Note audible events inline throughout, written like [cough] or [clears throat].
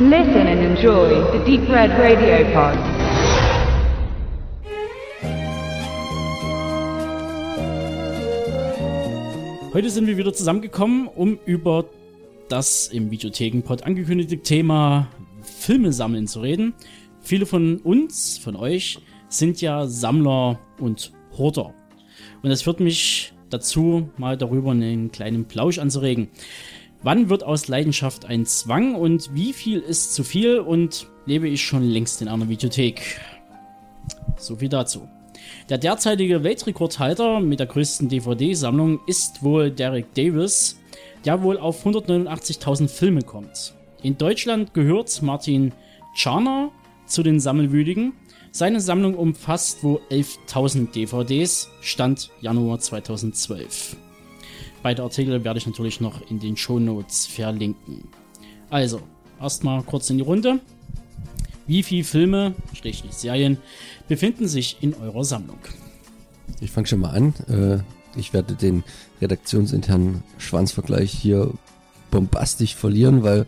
Listen and enjoy the Deep Red Radio Pod. Heute sind wir wieder zusammengekommen, um über das im Videothekenpod angekündigte Thema Filme sammeln zu reden. Viele von uns, von euch, sind ja Sammler und Horter. Und das führt mich dazu, mal darüber einen kleinen Plausch anzuregen. Wann wird aus Leidenschaft ein Zwang und wie viel ist zu viel und lebe ich schon längst in einer Videothek? So viel dazu. Der derzeitige Weltrekordhalter mit der größten DVD-Sammlung ist wohl Derek Davis, der wohl auf 189.000 Filme kommt. In Deutschland gehört Martin Czarner zu den Sammelwütigen. Seine Sammlung umfasst wohl 11.000 DVDs, Stand Januar 2012. Beide Artikel werde ich natürlich noch in den Show Notes verlinken. Also, erstmal kurz in die Runde. Wie viele Filme, Schrägstrich Serien, befinden sich in eurer Sammlung? Ich fange schon mal an. Äh, ich werde den redaktionsinternen Schwanzvergleich hier bombastisch verlieren, weil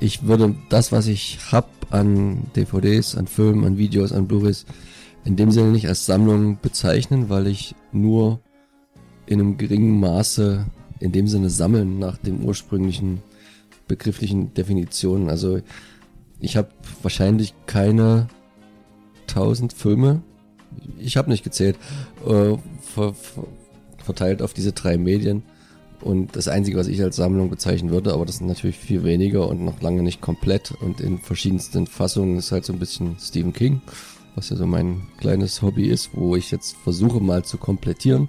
ich würde das, was ich hab an DVDs, an Filmen, an Videos, an Blu-rays, in dem Sinne nicht als Sammlung bezeichnen, weil ich nur in einem geringen Maße in dem Sinne sammeln nach dem ursprünglichen begrifflichen Definitionen. Also ich habe wahrscheinlich keine tausend Filme, ich habe nicht gezählt, äh, ver, ver, verteilt auf diese drei Medien. Und das Einzige, was ich als Sammlung bezeichnen würde, aber das sind natürlich viel weniger und noch lange nicht komplett und in verschiedensten Fassungen, ist halt so ein bisschen Stephen King, was ja so mein kleines Hobby ist, wo ich jetzt versuche mal zu komplettieren.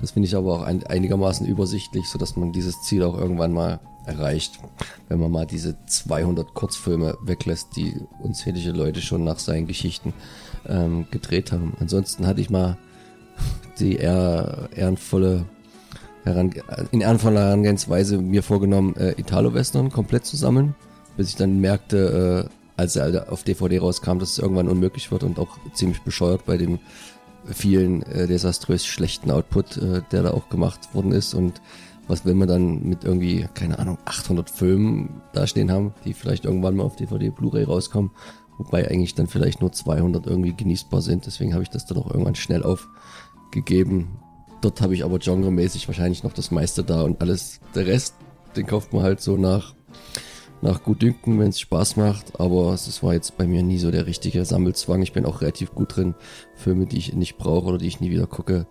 Das finde ich aber auch ein, einigermaßen übersichtlich, so dass man dieses Ziel auch irgendwann mal erreicht, wenn man mal diese 200 Kurzfilme weglässt, die unzählige Leute schon nach seinen Geschichten ähm, gedreht haben. Ansonsten hatte ich mal die eher ehrenvolle in ehrenvoller Herangehensweise mir vorgenommen, äh, Italo-Western komplett zu sammeln, bis ich dann merkte, äh, als er auf DVD rauskam, dass es irgendwann unmöglich wird und auch ziemlich bescheuert bei dem vielen äh, desaströs schlechten Output, äh, der da auch gemacht worden ist und was will man dann mit irgendwie, keine Ahnung, 800 Filmen dastehen haben, die vielleicht irgendwann mal auf DVD, Blu-ray rauskommen, wobei eigentlich dann vielleicht nur 200 irgendwie genießbar sind. Deswegen habe ich das dann auch irgendwann schnell aufgegeben. Dort habe ich aber genremäßig wahrscheinlich noch das meiste da und alles, der Rest, den kauft man halt so nach nach Gutdünken, wenn es Spaß macht, aber es war jetzt bei mir nie so der richtige Sammelzwang. Ich bin auch relativ gut drin, Filme, die ich nicht brauche oder die ich nie wieder gucke,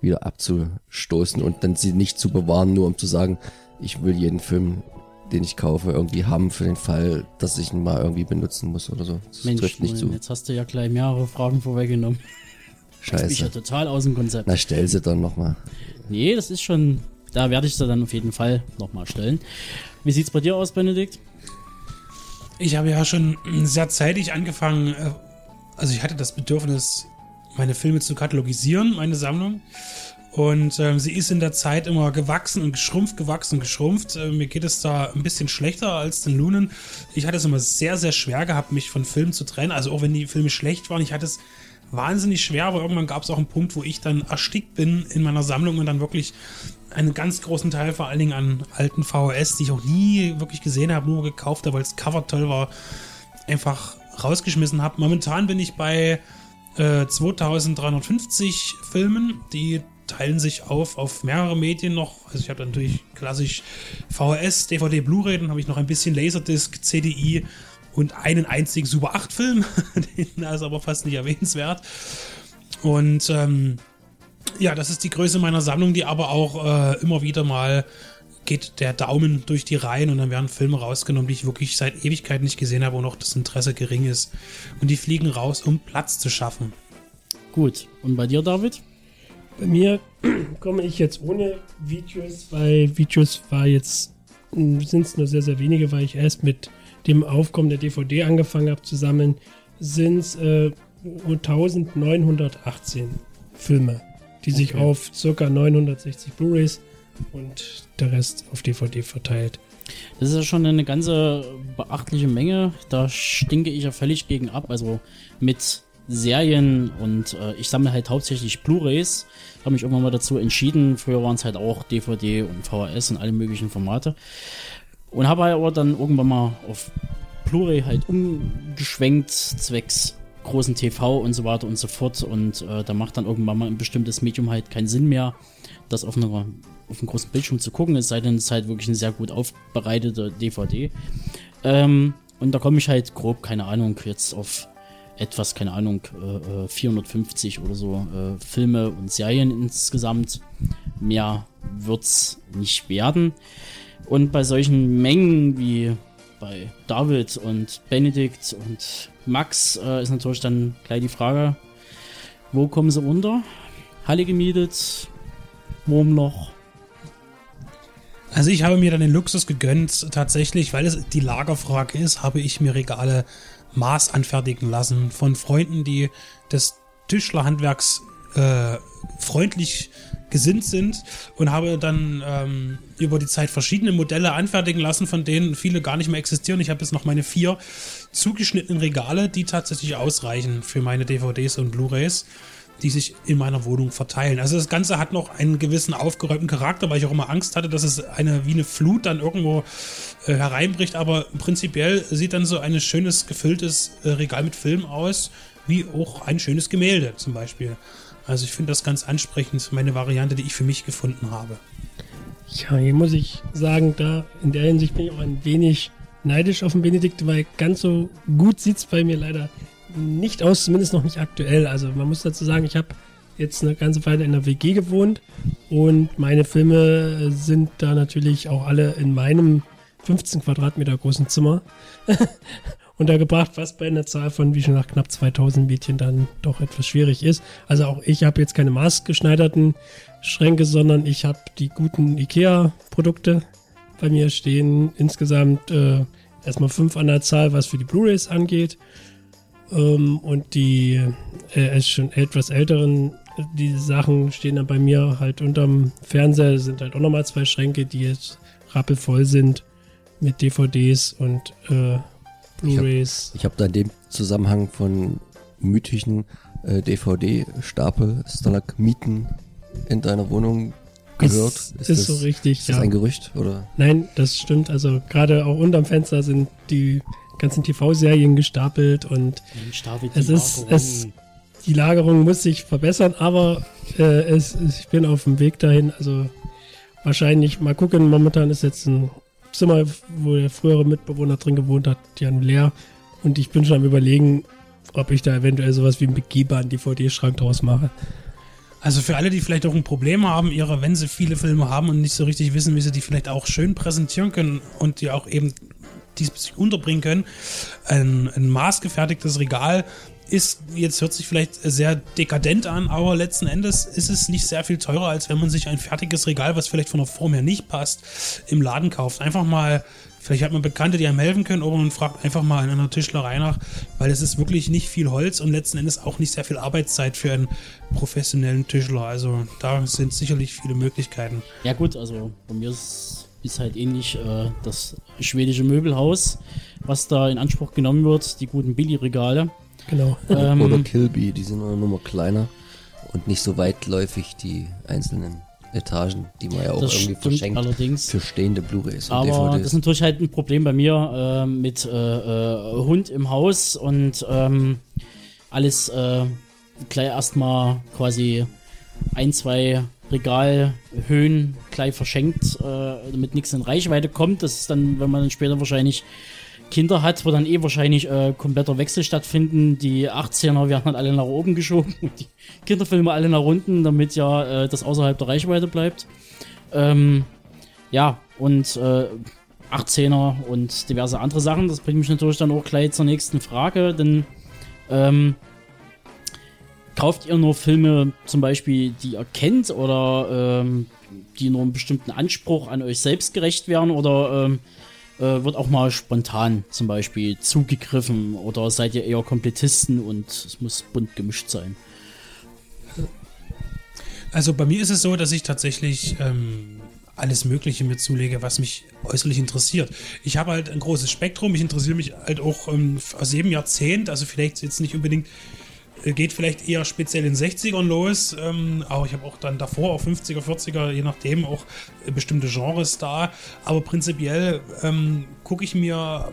wieder abzustoßen und dann sie nicht zu bewahren, nur um zu sagen, ich will jeden Film, den ich kaufe, irgendwie haben für den Fall, dass ich ihn mal irgendwie benutzen muss oder so. Das Mensch, trifft nicht zu. jetzt hast du ja gleich mehrere Fragen vorweggenommen. Scheiße. Das ich ja total aus dem Konzept. Na, stell sie dann nochmal. Nee, das ist schon, da werde ich sie dann auf jeden Fall nochmal stellen. Wie sieht's bei dir aus, Benedikt? Ich habe ja schon sehr zeitig angefangen, äh, also ich hatte das Bedürfnis, meine Filme zu katalogisieren, meine Sammlung. Und ähm, sie ist in der Zeit immer gewachsen und geschrumpft, gewachsen und geschrumpft. Äh, mir geht es da ein bisschen schlechter als den Lunen. Ich hatte es immer sehr, sehr schwer gehabt, mich von Filmen zu trennen. Also auch wenn die Filme schlecht waren, ich hatte es wahnsinnig schwer, aber irgendwann gab es auch einen Punkt, wo ich dann erstickt bin in meiner Sammlung und dann wirklich einen ganz großen Teil vor allen Dingen an alten VHS, die ich auch nie wirklich gesehen habe, nur gekauft habe, weil das Cover toll war, einfach rausgeschmissen habe. Momentan bin ich bei äh, 2350 Filmen, die teilen sich auf auf mehrere Medien noch. Also ich habe natürlich klassisch VHS, DVD, Blu-ray, dann habe ich noch ein bisschen Laserdisc, CDI und einen einzigen Super 8 Film, [laughs] den ist aber fast nicht erwähnenswert. Und ähm, ja, das ist die Größe meiner Sammlung, die aber auch äh, immer wieder mal geht der Daumen durch die Reihen und dann werden Filme rausgenommen, die ich wirklich seit Ewigkeit nicht gesehen habe, wo noch das Interesse gering ist. Und die fliegen raus, um Platz zu schaffen. Gut. Und bei dir, David? Bei mir [clears throat] komme ich jetzt ohne Videos, weil Videos war jetzt, hm, sind es nur sehr, sehr wenige, weil ich erst mit dem Aufkommen der DVD angefangen habe zu sammeln, sind es äh, 1918 Filme die sich okay. auf ca. 960 Blu-rays und der Rest auf DVD verteilt. Das ist ja schon eine ganze beachtliche Menge. Da stinke ich ja völlig gegen ab. Also mit Serien und äh, ich sammle halt hauptsächlich Blu-rays. Habe mich irgendwann mal dazu entschieden. Früher waren es halt auch DVD und VHS und alle möglichen Formate. Und habe halt aber dann irgendwann mal auf Blu-ray halt umgeschwenkt, zwecks großen TV und so weiter und so fort. Und äh, da macht dann irgendwann mal ein bestimmtes Medium halt keinen Sinn mehr, das auf, einer, auf einem großen Bildschirm zu gucken, es sei denn, es ist halt wirklich eine sehr gut aufbereitete DVD. Ähm, und da komme ich halt grob, keine Ahnung, jetzt auf etwas, keine Ahnung, äh, 450 äh, oder so äh, Filme und Serien insgesamt. Mehr wird's nicht werden. Und bei solchen Mengen wie bei David und Benedikt und Max äh, ist natürlich dann gleich die Frage, wo kommen sie unter? Halle gemietet, Wurmloch. Also ich habe mir dann den Luxus gegönnt, tatsächlich, weil es die Lagerfrage ist, habe ich mir Regale Maß anfertigen lassen von Freunden, die des Tischlerhandwerks äh, freundlich gesinnt sind und habe dann ähm, über die Zeit verschiedene Modelle anfertigen lassen, von denen viele gar nicht mehr existieren. Ich habe jetzt noch meine vier zugeschnittenen Regale, die tatsächlich ausreichen für meine DVDs und Blu-rays, die sich in meiner Wohnung verteilen. Also das Ganze hat noch einen gewissen aufgeräumten Charakter, weil ich auch immer Angst hatte, dass es eine wie eine Flut dann irgendwo äh, hereinbricht. Aber prinzipiell sieht dann so ein schönes gefülltes äh, Regal mit Film aus, wie auch ein schönes Gemälde zum Beispiel. Also ich finde das ganz ansprechend, meine Variante, die ich für mich gefunden habe. Ja, hier muss ich sagen, da in der Hinsicht bin ich auch ein wenig neidisch auf den Benedikt, weil ganz so gut sieht es bei mir leider nicht aus, zumindest noch nicht aktuell. Also man muss dazu sagen, ich habe jetzt eine ganze Weile in der WG gewohnt und meine Filme sind da natürlich auch alle in meinem 15 Quadratmeter großen Zimmer. [laughs] untergebracht, was bei einer Zahl von, wie schon nach knapp 2000 Mädchen dann doch etwas schwierig ist. Also auch ich habe jetzt keine maßgeschneiderten Schränke, sondern ich habe die guten IKEA-Produkte bei mir stehen. Insgesamt äh, erstmal fünf an der Zahl, was für die Blu-rays angeht. Ähm, und die äh, schon etwas älteren die Sachen stehen dann bei mir halt unterm Fernseher. Das sind halt auch nochmal zwei Schränke, die jetzt rappelvoll sind mit DVDs und äh, Blu-rays. Ich habe hab da in dem Zusammenhang von mythischen äh, DVD-Stapel Stalagmiten in deiner Wohnung gehört. Ist, ist, ist das, so richtig. Ist das ja. ein Gerücht oder? Nein, das stimmt. Also gerade auch unterm Fenster sind die ganzen TV-Serien gestapelt und es ist es die Lagerung muss sich verbessern, aber äh, es, ich bin auf dem Weg dahin. Also wahrscheinlich mal gucken. Momentan ist jetzt ein Zimmer, wo der frühere Mitbewohner drin gewohnt hat, die haben leer. Und ich bin schon am überlegen, ob ich da eventuell sowas wie einen begehbaren DVD-Schrank draus mache. Also für alle, die vielleicht auch ein Problem haben, ihre, wenn sie viele Filme haben und nicht so richtig wissen, wie sie die vielleicht auch schön präsentieren können und die auch eben diesbezüglich unterbringen können, ein, ein maßgefertigtes Regal ist, jetzt hört sich vielleicht sehr dekadent an, aber letzten Endes ist es nicht sehr viel teurer, als wenn man sich ein fertiges Regal, was vielleicht von der Form her nicht passt, im Laden kauft. Einfach mal, vielleicht hat man Bekannte, die einem helfen können, oder man fragt einfach mal in einer Tischlerei nach, weil es ist wirklich nicht viel Holz und letzten Endes auch nicht sehr viel Arbeitszeit für einen professionellen Tischler. Also da sind sicherlich viele Möglichkeiten. Ja gut, also bei mir ist, ist halt ähnlich äh, das schwedische Möbelhaus, was da in Anspruch genommen wird, die guten Billigregale. Genau. Ähm, Oder Kilby, die sind nur noch kleiner und nicht so weitläufig die einzelnen Etagen, die man ja auch irgendwie verschenkt allerdings. für stehende Blu-rays. Aber DVDs. das ist natürlich halt ein Problem bei mir äh, mit äh, äh, Hund im Haus und ähm, alles äh, gleich erstmal quasi ein, zwei Regalhöhen gleich verschenkt, äh, damit nichts in Reichweite kommt. Das ist dann, wenn man dann später wahrscheinlich Kinder hat, wo dann eh wahrscheinlich äh, kompletter Wechsel stattfinden. Die 18er werden dann alle nach oben geschoben und [laughs] die Kinderfilme alle nach unten, damit ja äh, das außerhalb der Reichweite bleibt. Ähm, ja, und äh, 18er und diverse andere Sachen. Das bringt mich natürlich dann auch gleich zur nächsten Frage, denn ähm, kauft ihr nur Filme zum Beispiel, die ihr kennt oder ähm, die nur einem bestimmten Anspruch an euch selbst gerecht werden oder ähm, äh, wird auch mal spontan zum Beispiel zugegriffen oder seid ihr eher Komplettisten und es muss bunt gemischt sein? Also bei mir ist es so, dass ich tatsächlich ähm, alles Mögliche mir zulege, was mich äußerlich interessiert. Ich habe halt ein großes Spektrum, ich interessiere mich halt auch ähm, aus jedem Jahrzehnt, also vielleicht jetzt nicht unbedingt geht vielleicht eher speziell in 60ern los, ähm, aber ich habe auch dann davor auch 50er, 40er, je nachdem auch äh, bestimmte Genres da. Aber prinzipiell ähm, gucke ich mir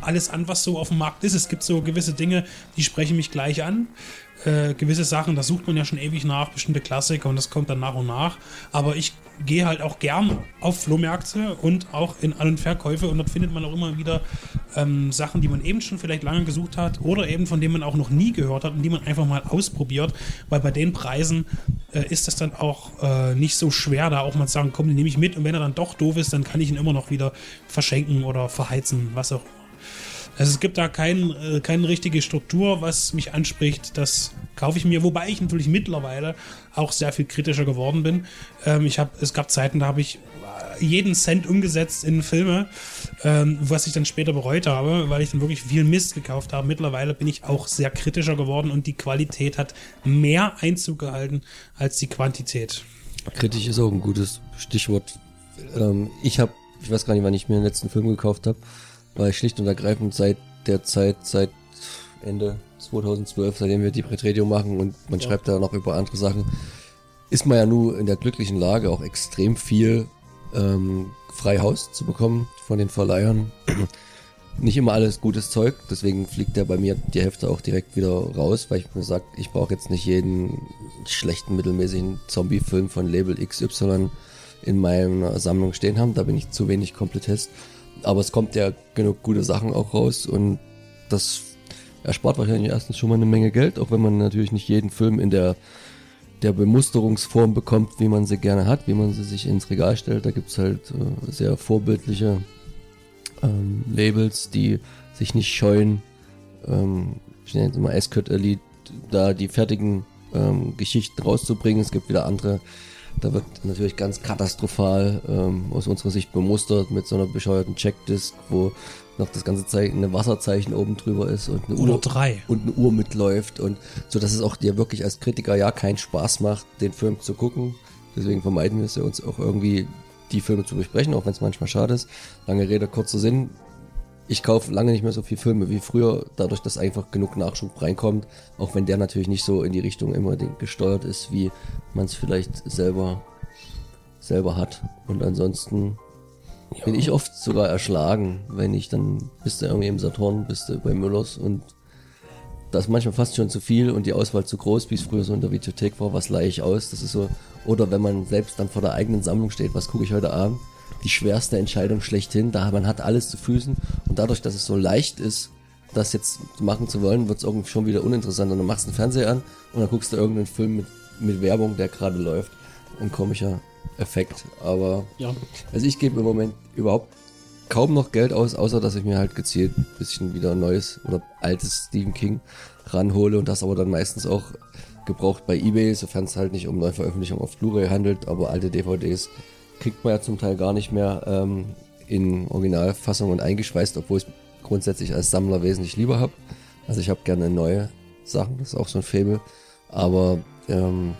alles an, was so auf dem Markt ist. Es gibt so gewisse Dinge, die sprechen mich gleich an. Äh, gewisse Sachen, da sucht man ja schon ewig nach, bestimmte Klassiker und das kommt dann nach und nach. Aber ich gehe halt auch gern auf Flohmärkte und auch in An- und Verkäufe und dort findet man auch immer wieder ähm, Sachen, die man eben schon vielleicht lange gesucht hat oder eben von denen man auch noch nie gehört hat und die man einfach mal ausprobiert, weil bei den Preisen äh, ist das dann auch äh, nicht so schwer, da auch mal zu sagen, komm, den nehme ich mit und wenn er dann doch doof ist, dann kann ich ihn immer noch wieder verschenken oder verheizen, was auch immer. Also es gibt da kein, äh, keine richtige Struktur, was mich anspricht. Das kaufe ich mir, wobei ich natürlich mittlerweile auch sehr viel kritischer geworden bin. Ähm, ich habe, es gab Zeiten, da habe ich äh, jeden Cent umgesetzt in Filme, ähm, was ich dann später bereut habe, weil ich dann wirklich viel Mist gekauft habe. Mittlerweile bin ich auch sehr kritischer geworden und die Qualität hat mehr Einzug gehalten als die Quantität. Kritisch ist auch ein gutes Stichwort. Ähm, ich habe, ich weiß gar nicht, wann ich mir den letzten Film gekauft habe, weil schlicht und ergreifend seit der Zeit, seit Ende 2012, seitdem wir die Prätredio machen und man schreibt da noch über andere Sachen, ist man ja nur in der glücklichen Lage, auch extrem viel ähm, frei Haus zu bekommen von den Verleihern. [clears throat] Nicht immer alles gutes Zeug, deswegen fliegt der bei mir die Hälfte auch direkt wieder raus, weil ich mir sage, ich brauche jetzt nicht jeden schlechten, mittelmäßigen Zombie-Film von Label XY in meiner Sammlung stehen haben. Da bin ich zu wenig Komplettist. Aber es kommt ja genug gute Sachen auch raus und das erspart wahrscheinlich erstens schon mal eine Menge Geld, auch wenn man natürlich nicht jeden Film in der, der Bemusterungsform bekommt, wie man sie gerne hat, wie man sie sich ins Regal stellt. Da gibt's halt äh, sehr vorbildliche ähm, Labels, die sich nicht scheuen, ähm, ich nenne jetzt mal Escort Elite, da die fertigen ähm, Geschichten rauszubringen. Es gibt wieder andere, da wird natürlich ganz katastrophal ähm, aus unserer Sicht bemustert mit so einer bescheuerten Checkdisk, wo noch das ganze Zeichen, eine Wasserzeichen oben drüber ist und eine Oder Uhr drei. und eine Uhr mitläuft und so, dass es auch dir wirklich als Kritiker ja keinen Spaß macht, den Film zu gucken. Deswegen vermeiden wir es ja uns auch irgendwie die Filme zu besprechen, auch wenn es manchmal schade ist. Lange Rede, kurzer Sinn. Ich kaufe lange nicht mehr so viel Filme wie früher, dadurch, dass einfach genug Nachschub reinkommt, auch wenn der natürlich nicht so in die Richtung immer gesteuert ist, wie man es vielleicht selber selber hat. Und ansonsten bin ich oft sogar erschlagen, wenn ich dann bist du irgendwie im Saturn, bist du bei Müllers und das ist manchmal fast schon zu viel und die Auswahl zu groß, wie es früher so in der Videothek war, was leihe ich aus, das ist so, oder wenn man selbst dann vor der eigenen Sammlung steht, was gucke ich heute Abend, die schwerste Entscheidung schlechthin, da man hat alles zu Füßen. Und dadurch, dass es so leicht ist, das jetzt machen zu wollen, wird es irgendwie schon wieder uninteressant. Und dann machst du einen Fernseher an und dann guckst du irgendeinen Film mit, mit Werbung, der gerade läuft, ein komischer Effekt, aber Ja. also ich gebe im Moment überhaupt kaum noch Geld aus, außer dass ich mir halt gezielt ein bisschen wieder neues oder altes Stephen King ranhole und das aber dann meistens auch gebraucht bei Ebay, sofern es halt nicht um Neuveröffentlichung auf Blu-ray handelt, aber alte DVDs kriegt man ja zum Teil gar nicht mehr ähm, in Originalfassung und eingeschweißt, obwohl ich es grundsätzlich als Sammler wesentlich lieber habe. Also ich habe gerne neue Sachen, das ist auch so ein Faible, aber ähm,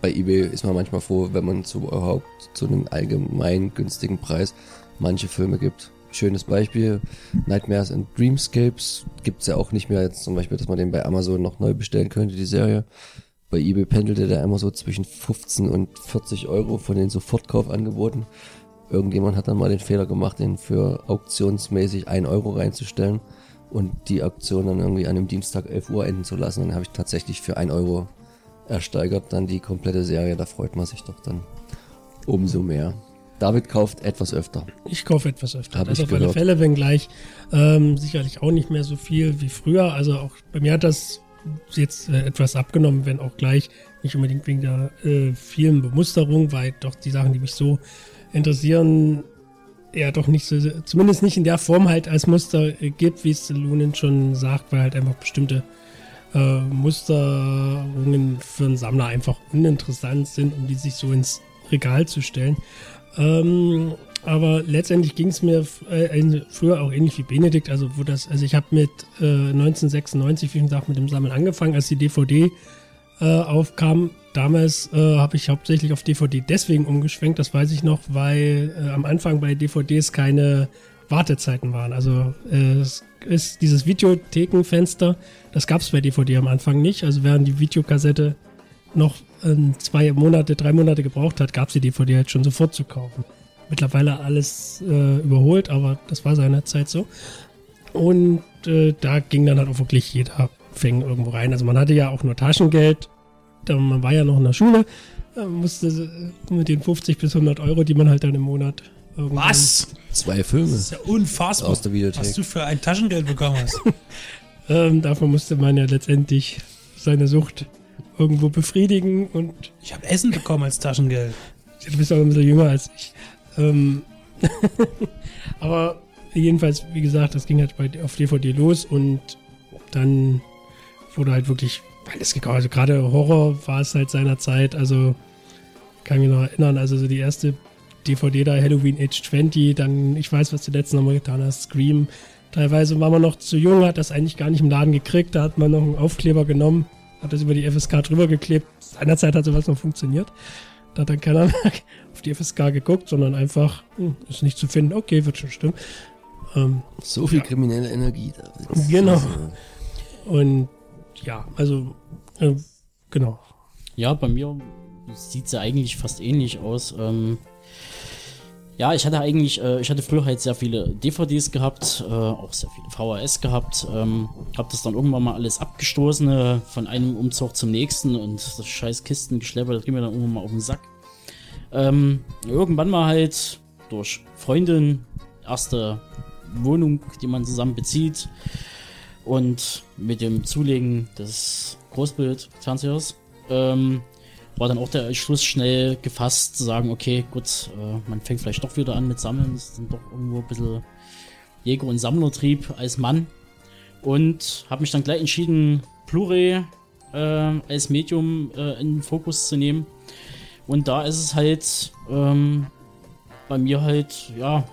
bei eBay ist man manchmal froh, wenn man zu, überhaupt zu einem allgemein günstigen Preis manche Filme gibt. Schönes Beispiel, Nightmares and Dreamscapes gibt's ja auch nicht mehr jetzt zum Beispiel, dass man den bei Amazon noch neu bestellen könnte, die Serie. Bei eBay pendelte der immer so zwischen 15 und 40 Euro von den Sofortkaufangeboten. Irgendjemand hat dann mal den Fehler gemacht, den für auktionsmäßig 1 Euro reinzustellen und die Auktion dann irgendwie an dem Dienstag 11 Uhr enden zu lassen. Dann habe ich tatsächlich für 1 Euro ersteigert dann die komplette Serie. Da freut man sich doch dann umso mehr. David kauft etwas öfter. Ich kaufe etwas öfter. Hab das ich auf alle gehört. Fälle, wenngleich ähm, sicherlich auch nicht mehr so viel wie früher. Also auch bei mir hat das jetzt äh, etwas abgenommen, wenn auch gleich nicht unbedingt wegen der äh, vielen Bemusterung, weil doch die Sachen, die mich so interessieren, ja doch nicht so, zumindest nicht in der Form halt als Muster äh, gibt, wie es Lunen schon sagt, weil halt einfach bestimmte äh, Musterungen für einen Sammler einfach uninteressant sind, um die sich so ins Regal zu stellen. Ähm, aber letztendlich ging es mir äh, früher auch ähnlich wie Benedikt, also wo das, also ich habe mit äh, 1996, wie gesagt, mit dem Sammeln angefangen, als die DVD äh, aufkam. Damals äh, habe ich hauptsächlich auf DVD deswegen umgeschwenkt, das weiß ich noch, weil äh, am Anfang bei DVDs keine Wartezeiten waren. Also äh, es ist dieses Videothekenfenster, das gab es bei DVD am Anfang nicht. Also während die Videokassette noch ähm, zwei Monate, drei Monate gebraucht hat, gab es die DVD halt schon sofort zu kaufen. Mittlerweile alles äh, überholt, aber das war seinerzeit so. Und äh, da ging dann halt auch wirklich jeder Fängen irgendwo rein. Also man hatte ja auch nur Taschengeld, da, man war ja noch in der Schule, äh, musste äh, mit den 50 bis 100 Euro, die man halt dann im Monat irgendwann Was? Zwei Filme. Das ist ja unfassbar. Aus der Videothek. Was du für ein Taschengeld bekommen hast. [laughs] Ähm, davon musste man ja letztendlich seine Sucht irgendwo befriedigen und Ich habe Essen bekommen als Taschengeld. du bist auch ein bisschen jünger als ich. Ähm, [laughs] aber jedenfalls, wie gesagt, das ging halt bei, auf DVD los und dann wurde halt wirklich alles gekauft. Also gerade Horror war es halt seiner Zeit, also kann mich noch erinnern, also so die erste DVD da, Halloween Age 20, dann, ich weiß, was du letzten Mal getan hast, Scream. Teilweise war man noch zu jung, hat das eigentlich gar nicht im Laden gekriegt, da hat man noch einen Aufkleber genommen, hat das über die FSK drüber geklebt. Seinerzeit hat sowas noch funktioniert. Da hat dann keiner [laughs] auf die FSK geguckt, sondern einfach, hm, ist nicht zu finden, okay, wird schon stimmen. Ähm, So viel kriminelle Energie da. Also, Genau. und ja, also, äh, genau. Ja, bei mir sieht sie eigentlich fast ähnlich aus. Ähm, ja, ich hatte eigentlich, äh, ich hatte früher halt sehr viele DVDs gehabt, äh, auch sehr viele VHS gehabt. Ähm, hab das dann irgendwann mal alles abgestoßen, äh, von einem Umzug zum nächsten und das scheiß Kistengeschlepper, das ging mir dann irgendwann mal auf den Sack. Ähm, irgendwann mal halt durch Freundin, erste Wohnung, die man zusammen bezieht und mit dem Zulegen des Großbildfernsehers ähm, war dann auch der Entschluss schnell gefasst zu sagen, okay, gut, äh, man fängt vielleicht doch wieder an mit Sammeln, das ist dann doch irgendwo ein bisschen Jäger- und Sammlertrieb als Mann. Und habe mich dann gleich entschieden, Blu-ray äh, als Medium äh, in den Fokus zu nehmen. Und da ist es halt ähm, bei mir halt, ja,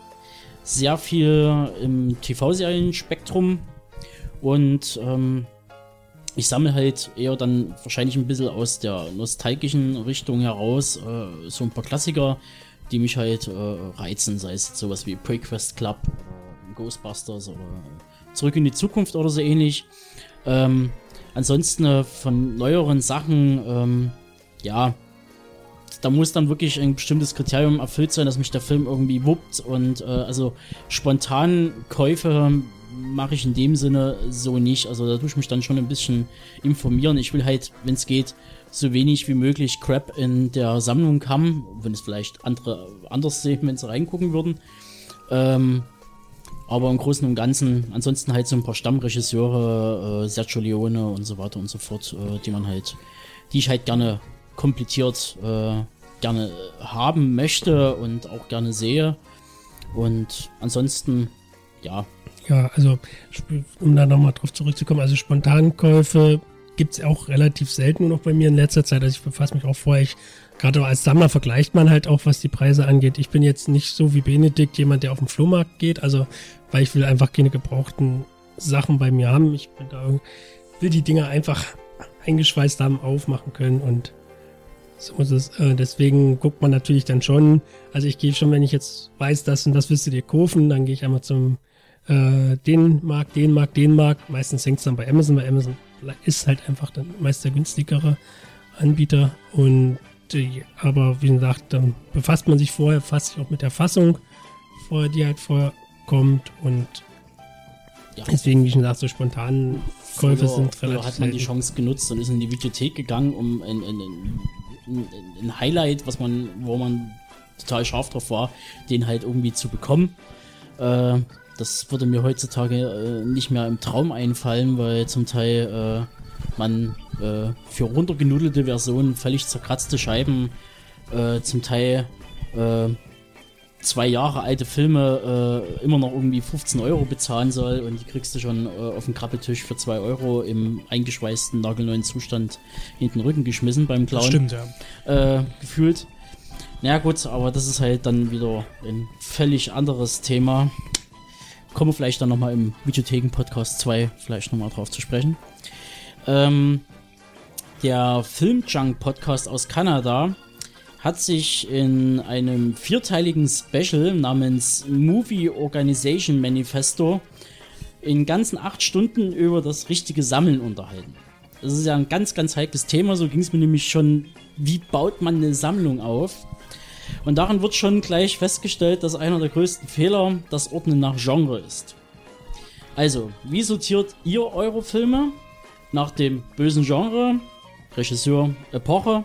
sehr viel im TV-Serien-Spektrum und ähm, ich sammle halt eher dann wahrscheinlich ein bisschen aus der nostalgischen Richtung heraus äh, so ein paar Klassiker, die mich halt äh, reizen, sei es sowas wie Prequest Club oder Ghostbusters oder Zurück in die Zukunft oder so ähnlich. Ähm, ansonsten äh, von neueren Sachen, ähm, ja, da muss dann wirklich ein bestimmtes Kriterium erfüllt sein, dass mich der Film irgendwie wuppt und äh, also spontan Käufe mache ich in dem Sinne so nicht. Also da tue ich mich dann schon ein bisschen informieren. Ich will halt, wenn es geht, so wenig wie möglich Crap in der Sammlung haben, wenn es vielleicht andere anders sehen, [laughs] wenn sie reingucken würden. Ähm, aber im Großen und Ganzen, ansonsten halt so ein paar Stammregisseure, äh, Sergio Leone und so weiter und so fort, äh, die man halt, die ich halt gerne kompliziert äh, gerne haben möchte und auch gerne sehe. Und ansonsten, ja, Ja, also, um da nochmal drauf zurückzukommen, also Spontankäufe gibt es auch relativ selten noch bei mir in letzter Zeit. Also ich befasse mich auch vorher, ich, gerade als Sammler vergleicht man halt auch, was die Preise angeht. Ich bin jetzt nicht so wie Benedikt jemand, der auf den Flohmarkt geht, also weil ich will einfach keine gebrauchten Sachen bei mir haben. Ich bin da, will die Dinger einfach eingeschweißt haben, aufmachen können und so ist es. Äh, deswegen guckt man natürlich dann schon, also ich gehe schon, wenn ich jetzt weiß, das und das willst du dir kaufen, dann gehe ich einmal zum äh, den Markt, den Markt, den Markt. Meistens hängt es dann bei Amazon, weil Amazon ist halt einfach dann meist der günstigere Anbieter. Und äh, aber wie gesagt, dann befasst man sich vorher, fasst sich auch mit der Fassung, vorher die halt vorher kommt und Ja. deswegen, wie schon gesagt, so spontan Käufe Früher- sind früher relativ hat man die. Chance genutzt und ist in die Videothek gegangen, um ein, ein, ein, ein, Highlight, was man, wo man total scharf drauf war, den halt irgendwie zu bekommen. Äh, das würde mir heutzutage äh, nicht mehr im Traum einfallen, weil zum Teil äh, man äh, für runtergenudelte Versionen völlig zerkratzte Scheiben, äh, zum Teil äh, zwei Jahre alte Filme äh, immer noch irgendwie 15 Euro bezahlen soll und die kriegst du schon äh, auf den Krabbeltisch für 2 Euro im eingeschweißten, nagelneuen Zustand hinten den Rücken geschmissen beim Clown stimmt, ja. äh, gefühlt. Na gut, aber das ist halt dann wieder ein völlig anderes Thema. Kommen wir vielleicht dann nochmal im Videotheken-Podcast 2 vielleicht nochmal drauf zu sprechen. Ähm, der Filmjunk-Podcast aus Kanada hat sich in einem vierteiligen Special namens Movie Organization Manifesto in ganzen acht Stunden über das richtige Sammeln unterhalten. Das ist ja ein ganz, ganz heikles Thema. So ging es mir nämlich schon, wie baut man eine Sammlung auf? Und darin wird schon gleich festgestellt, dass einer der größten Fehler das Ordnen nach Genre ist. Also, wie sortiert ihr eure Filme? Nach dem bösen Genre, Regisseur, Epoche?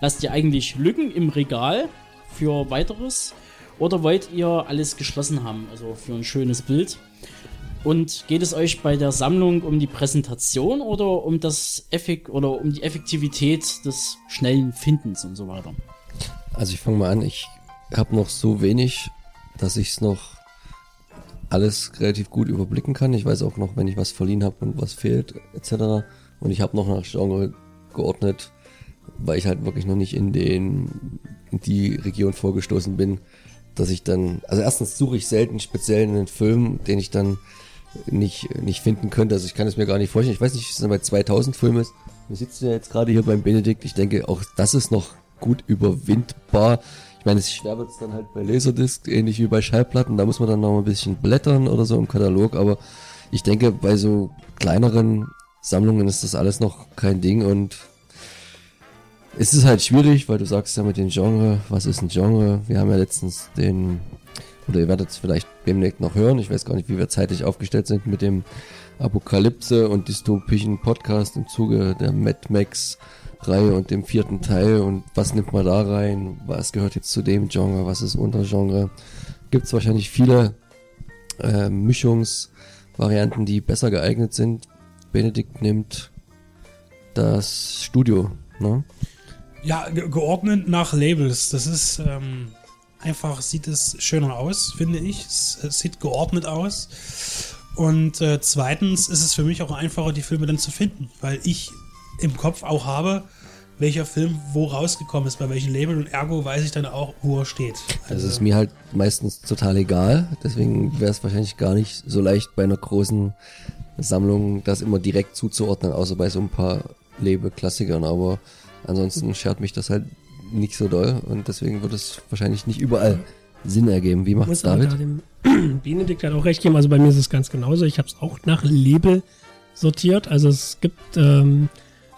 Lasst ihr eigentlich Lücken im Regal für weiteres? Oder wollt ihr alles geschlossen haben, also für ein schönes Bild? Und geht es euch bei der Sammlung um die Präsentation oder um das Effekt oder um die Effektivität des schnellen Findens und so weiter? Also ich fange mal an, ich habe noch so wenig, dass ich es noch alles relativ gut überblicken kann. Ich weiß auch noch, wenn ich was verliehen habe und was fehlt, etc. Und ich habe noch nach Genre geordnet, weil ich halt wirklich noch nicht in den in die Region vorgestoßen bin, dass ich dann, also erstens suche ich selten speziell einen Film, den ich dann nicht, nicht finden könnte. Also ich kann es mir gar nicht vorstellen. Ich weiß nicht, wie es bei 2000 Filmen ist. Wir sitzen ja jetzt gerade hier beim Benedikt. Ich denke, auch das ist noch gut überwindbar. Ich meine, es schwer wird es dann halt bei Laserdisc, ähnlich wie bei Schallplatten. Da muss man dann noch ein bisschen blättern oder so im Katalog. Aber ich denke, bei so kleineren Sammlungen ist das alles noch kein Ding und es ist halt schwierig, weil du sagst ja mit dem Genre, was ist ein Genre? Wir haben ja letztens den, oder ihr werdet es vielleicht demnächst noch hören, ich weiß gar nicht, wie wir zeitlich aufgestellt sind mit dem Apokalypse und dystopischen Podcast im Zuge der Mad Max Reihe und dem vierten Teil und was nimmt man da rein? Was gehört jetzt zu dem Genre? Was ist Untergenre? Gibt es wahrscheinlich viele äh, Mischungsvarianten, die besser geeignet sind. Benedikt nimmt das Studio, ne? Ja, ge geordnet nach Labels. Das ist ähm, einfach, sieht es schöner aus, finde ich. Es, es sieht geordnet aus. Und äh, zweitens ist es für mich auch einfacher, die Filme dann zu finden, weil ich im Kopf auch habe, welcher Film wo rausgekommen ist, bei welchem Label und ergo weiß ich dann auch, wo er steht. Also das ist mir halt meistens total egal, deswegen wäre es wahrscheinlich gar nicht so leicht bei einer großen Sammlung das immer direkt zuzuordnen, außer bei so ein paar Label-Klassikern, aber ansonsten schert mich das halt nicht so doll und deswegen wird es wahrscheinlich nicht überall Sinn ergeben. Wie muss aber David? da dem [clears throat] Benedikt hat auch recht geben. Also bei mir ist es ganz genauso. Ich habe es auch nach Label sortiert. Also es gibt, ähm,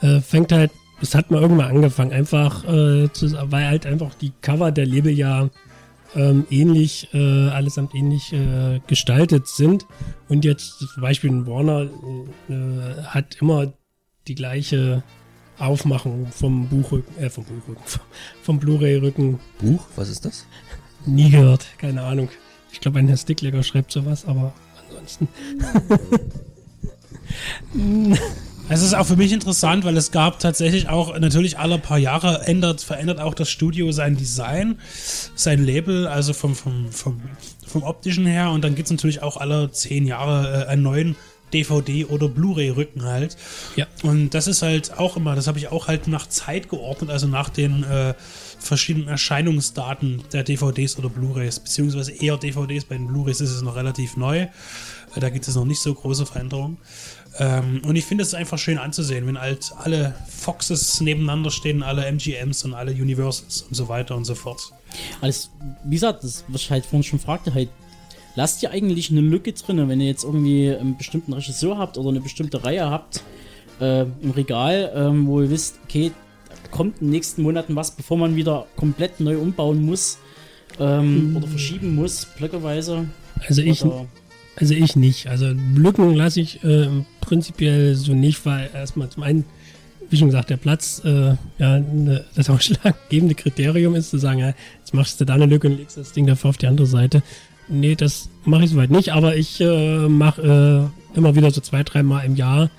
äh, fängt halt, es hat mal irgendwann angefangen, einfach, äh, zu, weil halt einfach die Cover der Label ja ähm, ähnlich, äh, allesamt ähnlich äh, gestaltet sind. Und jetzt zum Beispiel ein Warner äh, hat immer die gleiche Aufmachung vom Buchrücken, äh, vom Buchrücken, [laughs] vom, Blu-ray-Rücken Buch? Was ist das? Nie gehört, keine Ahnung. Ich glaube, ein Herr Stickleger schreibt sowas, aber ansonsten. [laughs] Es ist auch für mich interessant, weil es gab tatsächlich auch natürlich alle paar Jahre ändert, verändert auch das Studio sein Design, sein Label, also vom, vom, vom, vom optischen her. Und dann gibt es natürlich auch alle zehn Jahre äh, einen neuen DVD oder Blu-ray-Rücken halt. Ja. Und das ist halt auch immer, das habe ich auch halt nach Zeit geordnet, also nach den äh, verschiedenen Erscheinungsdaten der DVDs oder Blu-rays, beziehungsweise eher DVDs. Bei den Blu-rays ist es noch relativ neu. Äh, Da gibt es noch nicht so große Veränderungen. Ähm, und ich finde es einfach schön anzusehen, wenn halt alle Foxes nebeneinander stehen, alle MGMs und alle Universals und so weiter und so fort. Alles, wie gesagt, das, was ich halt vorhin schon fragte, halt, lasst ihr eigentlich eine Lücke drin, wenn ihr jetzt irgendwie einen bestimmten Regisseur habt oder eine bestimmte Reihe habt äh, im Regal, ähm, wo ihr wisst, okay, da kommt in den nächsten Monaten was, bevor man wieder komplett neu umbauen muss ähm, oder verschieben muss, blöckerweise. Also ich, Oder, also ich nicht. Also Lücken lasse ich äh, prinzipiell so nicht, weil erstmal zum einen, wie schon gesagt, der Platz äh, ja ne, das [laughs] ausschlaggebende Kriterium ist zu sagen, ja, jetzt machst du da eine Lücke und legst das Ding dafür auf die andere Seite. Nee, das mache ich soweit nicht, aber ich äh, mache äh, immer wieder so zwei, dreimal im Jahr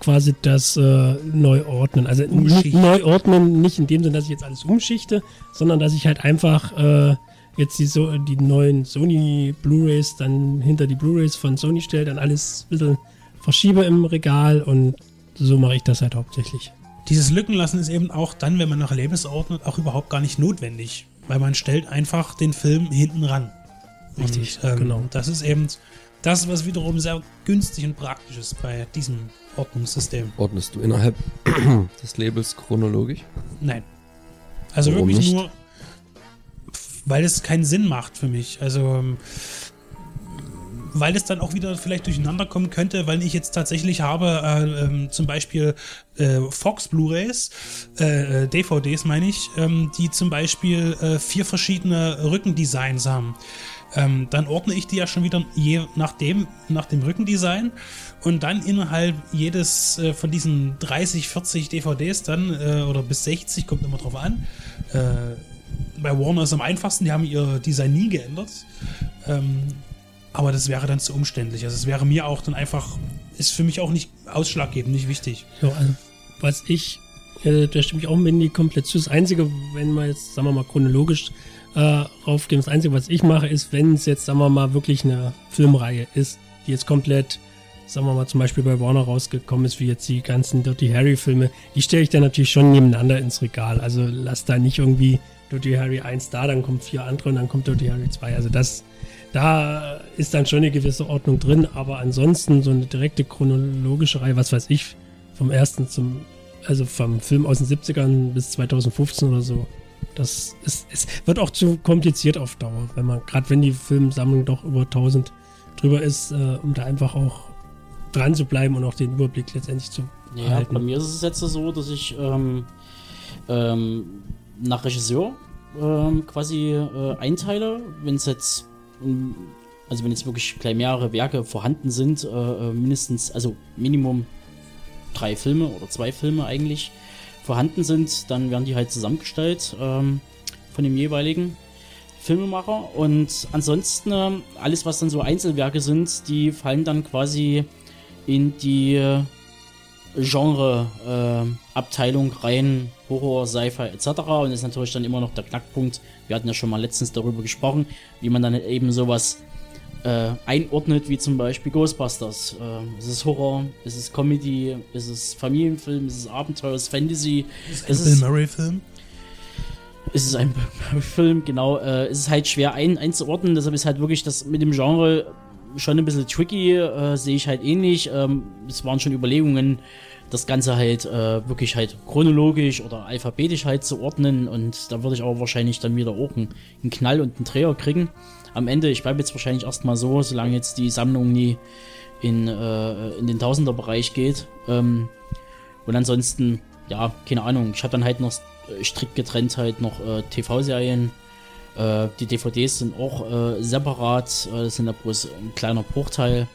quasi das äh, Neuordnen. Also. Neuordnen nicht in dem Sinne, dass ich jetzt alles umschichte, sondern dass ich halt einfach äh, jetzt die, so, die neuen Sony Blu-rays dann hinter die Blu-rays von Sony stelle, dann alles ein bisschen verschiebe im Regal und so mache ich das halt hauptsächlich. Dieses Lückenlassen ist eben auch dann, wenn man nach Labels ordnet, auch überhaupt gar nicht notwendig, weil man stellt einfach den Film hinten ran. Richtig, und, ähm, genau. Das ist eben das, was wiederum sehr günstig und praktisch ist bei diesem Ordnungssystem. Ordnest du innerhalb [clears throat] des Labels chronologisch? Nein. Also Warum wirklich nicht? nur, weil es keinen Sinn macht für mich. Also ähm, weil es dann auch wieder vielleicht durcheinander kommen könnte, weil ich jetzt tatsächlich habe äh, ähm, zum Beispiel äh, Fox Blu-rays, äh, äh DVDs meine ich, ähm, die zum Beispiel äh, vier verschiedene Rückendesigns haben. Ähm, dann ordne ich die ja schon wieder je nachdem, nach dem Rückendesign und dann innerhalb jedes äh, von diesen 30, 40 DVDs dann äh, oder bis 60, kommt immer drauf an. Äh, bei Warner ist es am einfachsten, die haben ihr Design nie geändert. Ähm, aber das wäre dann zu umständlich. Also es wäre mir auch dann einfach, ist für mich auch nicht ausschlaggebend, nicht wichtig. Ja, also was ich, äh, da stimme ich auch mit komplett zu. Das Einzige, wenn man jetzt, sagen wir mal, chronologisch äh, raufgehen, das Einzige, was ich mache, ist, wenn es jetzt, sagen wir mal, wirklich eine Filmreihe ist, die jetzt komplett, sagen wir mal, zum Beispiel bei Warner rausgekommen ist, wie jetzt die ganzen Dirty Harry-Filme, die stelle ich dann natürlich schon nebeneinander ins Regal. Also lass da nicht irgendwie Dirty Harry 1 da, dann kommt vier andere und dann kommt Dirty Harry 2. Also das da ist dann schon eine gewisse Ordnung drin, aber ansonsten so eine direkte chronologische Reihe, was weiß ich, vom ersten zum, also vom Film aus den 70ern bis 2015 oder so, das ist, es wird auch zu kompliziert auf Dauer, wenn man, gerade wenn die Filmsammlung doch über 1000 drüber ist, äh, um da einfach auch dran zu bleiben und auch den Überblick letztendlich zu ja, halten. Bei mir ist es jetzt so, dass ich ähm, ähm, nach Regisseur ähm, quasi äh, einteile, wenn es jetzt also wenn jetzt wirklich gleich mehrere Werke vorhanden sind, äh, äh, mindestens, also Minimum drei Filme oder zwei Filme eigentlich vorhanden sind, dann werden die halt zusammengestellt ähm, von dem jeweiligen Filmemacher. Und ansonsten äh, alles, was dann so Einzelwerke sind, die fallen dann quasi in die Genre-Abteilung äh, rein, Horror, Sci-Fi etc. Und ist natürlich dann immer noch der Knackpunkt. Wir hatten ja schon mal letztens darüber gesprochen, wie man dann eben sowas äh, einordnet, wie zum Beispiel Ghostbusters. Äh, ist es Horror? Ist es Comedy? Ist es Familienfilm? Ist es Abenteuer? Ist es Fantasy? Ist es ein Bill Murray-Film? Ist es ein Film, genau. Äh, ist es halt schwer ein, einzuordnen, deshalb ist halt wirklich das mit dem Genre schon ein bisschen tricky, äh, sehe ich halt ähnlich. Ähm, es waren schon Überlegungen, das Ganze halt äh, wirklich halt chronologisch oder alphabetisch halt zu ordnen und da würde ich aber wahrscheinlich dann wieder auch einen, einen Knall und einen Dreher kriegen. Am Ende, ich bleibe jetzt wahrscheinlich erstmal so, solange jetzt die Sammlung nie in, äh, in den Tausenderbereich geht. Ähm, und ansonsten, ja, keine Ahnung, ich habe dann halt noch äh, strikt getrennt halt noch äh, TV-Serien, äh, die DVDs sind auch äh, separat, äh, das sind ja bloß ein kleiner Bruchteil.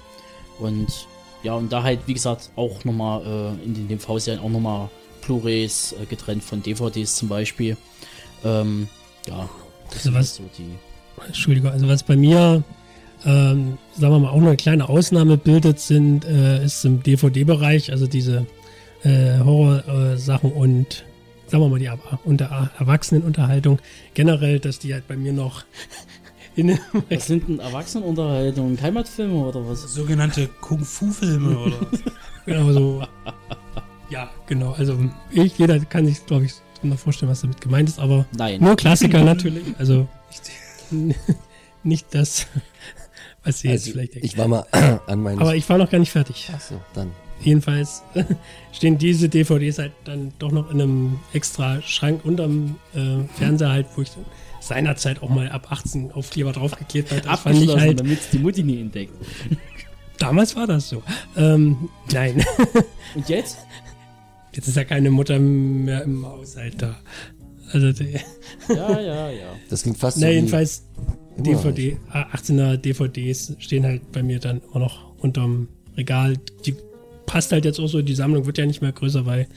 Und ja, und da halt, wie gesagt, auch nochmal äh, in den DV-Serien auch nochmal Blu-rays äh, getrennt von DVDs zum Beispiel. Ähm, ja, das also was, so die. Entschuldigung, also was bei mir, ähm, sagen wir mal, auch noch eine kleine Ausnahme bildet, sind, äh, ist im DVD-Bereich, also diese äh, Horror-Sachen und sagen wir mal, die unter Erwachsenenunterhaltung generell, dass die halt bei mir noch [laughs] in Was sind denn Erwachsenenunterhaltung? Heimatfilme oder was? Sogenannte Kung-Fu-Filme oder Genau [laughs] so. Ja, genau. Also ich, jeder kann sich, glaube ich, mal vorstellen, was damit gemeint ist, aber Nein. nur Klassiker [laughs] natürlich. Also [laughs] nicht das, was Sie also jetzt vielleicht denken. Ich war mal [clears throat] an meinem. Aber ich war noch gar nicht fertig. Achso, dann. Jedenfalls [laughs] stehen diese DVDs halt dann doch noch in einem extra Schrank unterm äh, Fernseher halt, wo ich seinerzeit auch mal ab 18 Aufkleber draufgeklebt hat. Das fand ich halt, damit die Mutti nie entdeckt. [laughs] Damals war das so. Ähm, nein. Und jetzt? Jetzt ist ja keine Mutter mehr im Haushalt da. Also die ja, ja, ja. Das klingt fast Na, so jedenfalls DVD, 18er DVDs stehen halt bei mir dann immer noch unterm Regal. Die passt halt jetzt auch so, die Sammlung wird ja nicht mehr größer, weil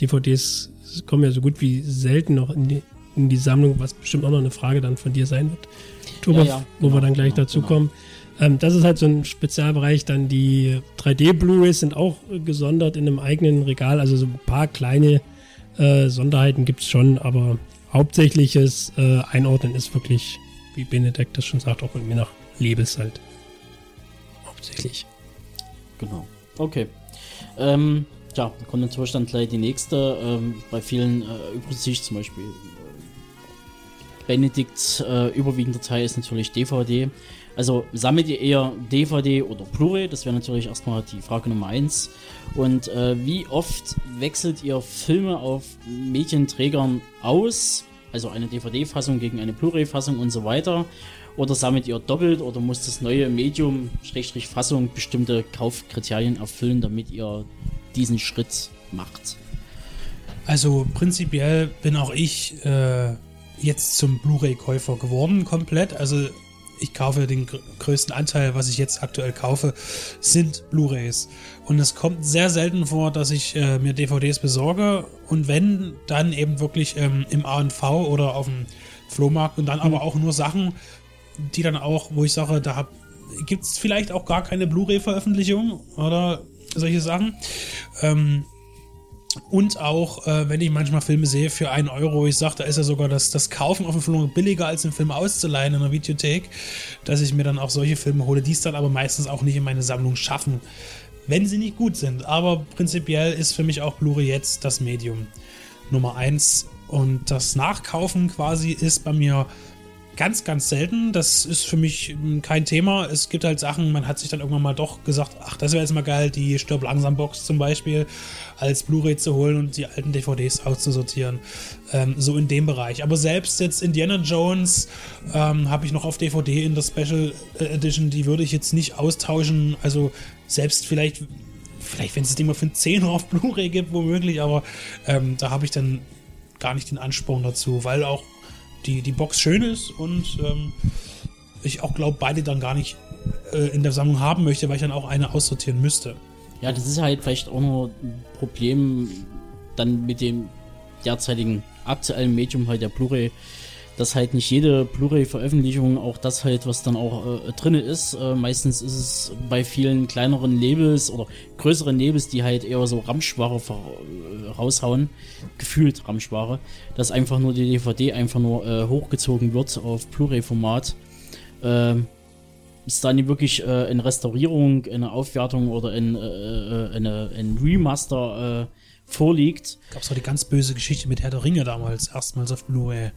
DVDs kommen ja so gut wie selten noch in die, in die Sammlung, was bestimmt auch noch eine Frage dann von dir sein wird, Tobi, ja, ja, wo genau, wir dann gleich genau, dazu genau. kommen. Ähm, das ist halt so ein Spezialbereich. Dann die 3D-Blu-rays sind auch gesondert in einem eigenen Regal. Also so ein paar kleine äh, Sonderheiten gibt es schon, aber hauptsächliches äh, Einordnen ist wirklich, wie Benedikt das schon sagt, auch irgendwie nach Lebens halt. Hauptsächlich. Genau. Okay. Ähm, ja, kommt natürlich dann gleich die nächste. Ähm, bei vielen äh, übrigens sich zum Beispiel äh, Benedikt äh, überwiegender Teil ist natürlich DVD. Also sammelt ihr eher DVD oder Blu-ray? Das wäre natürlich erstmal die Frage Nummer eins. Und äh, wie oft wechselt ihr Filme auf Medienträgern aus? also eine DVD-Fassung gegen eine Blu-ray-Fassung und so weiter? Oder sammelt ihr doppelt oder muss das neue Medium, Schrägstrich Fassung, bestimmte Kaufkriterien erfüllen, damit ihr diesen Schritt macht? Also prinzipiell bin auch ich äh, jetzt zum Blu-ray-Käufer geworden, komplett. Also ich kaufe den gr- größten Anteil, was ich jetzt aktuell kaufe, sind Blu-rays. Und es kommt sehr selten vor, dass ich äh, mir DVDs besorge und wenn, dann eben wirklich ähm, im A&V oder auf dem Flohmarkt und dann aber auch nur Sachen, die dann auch, wo ich sage, da gibt es vielleicht auch gar keine Blu-ray-Veröffentlichung oder solche Sachen. Ähm, und auch, äh, wenn ich manchmal Filme sehe für einen Euro, ich sage, da ist ja sogar das, das Kaufen auf dem Flohmarkt billiger als den Film auszuleihen in der Videothek, dass ich mir dann auch solche Filme hole, die es dann aber meistens auch nicht in meine Sammlung schaffen, wenn sie nicht gut sind. Aber prinzipiell ist für mich auch Blu-ray jetzt das Medium Nummer eins und das Nachkaufen quasi ist bei mir ganz, ganz selten. Das ist für mich mm, kein Thema. Es gibt halt Sachen, man hat sich dann irgendwann mal doch gesagt, ach, das wäre jetzt mal geil, die Stirb langsam Box zum Beispiel als Blu-ray zu holen und die alten DVDs auszusortieren. Ähm, so in dem Bereich. Aber selbst jetzt Indiana Jones ähm, habe ich noch auf DVD in der Special äh, Edition, die würde ich jetzt nicht austauschen. Also selbst vielleicht, vielleicht wenn es Ding mal für einen Zehner auf Blu-ray gibt, womöglich, aber ähm, da habe ich dann gar nicht den Ansporn dazu, weil auch die, die Box schön ist und ähm, ich auch glaube, beide dann gar nicht äh, in der Sammlung haben möchte, weil ich dann auch eine aussortieren müsste. Ja, das ist halt vielleicht auch noch ein Problem dann mit dem derzeitigen aktuellen Medium halt der Blu-ray, dass halt nicht jede Blu-ray-Veröffentlichung auch das halt, was dann auch äh, drin ist. Äh, meistens ist es bei vielen kleineren Labels oder größeren Labels, die halt eher so Ramschware äh, raushauen, gefühlt Ramschware, dass einfach nur die DVD einfach nur äh, hochgezogen wird auf Blu-ray-Format. Ähm, es da nicht wirklich äh, eine Restaurierung, eine Aufwertung oder ein, äh, eine, ein Remaster vorliegt. Gab es auch die ganz böse Geschichte mit Herr der Ringe damals, erstmals auf Blu-ray.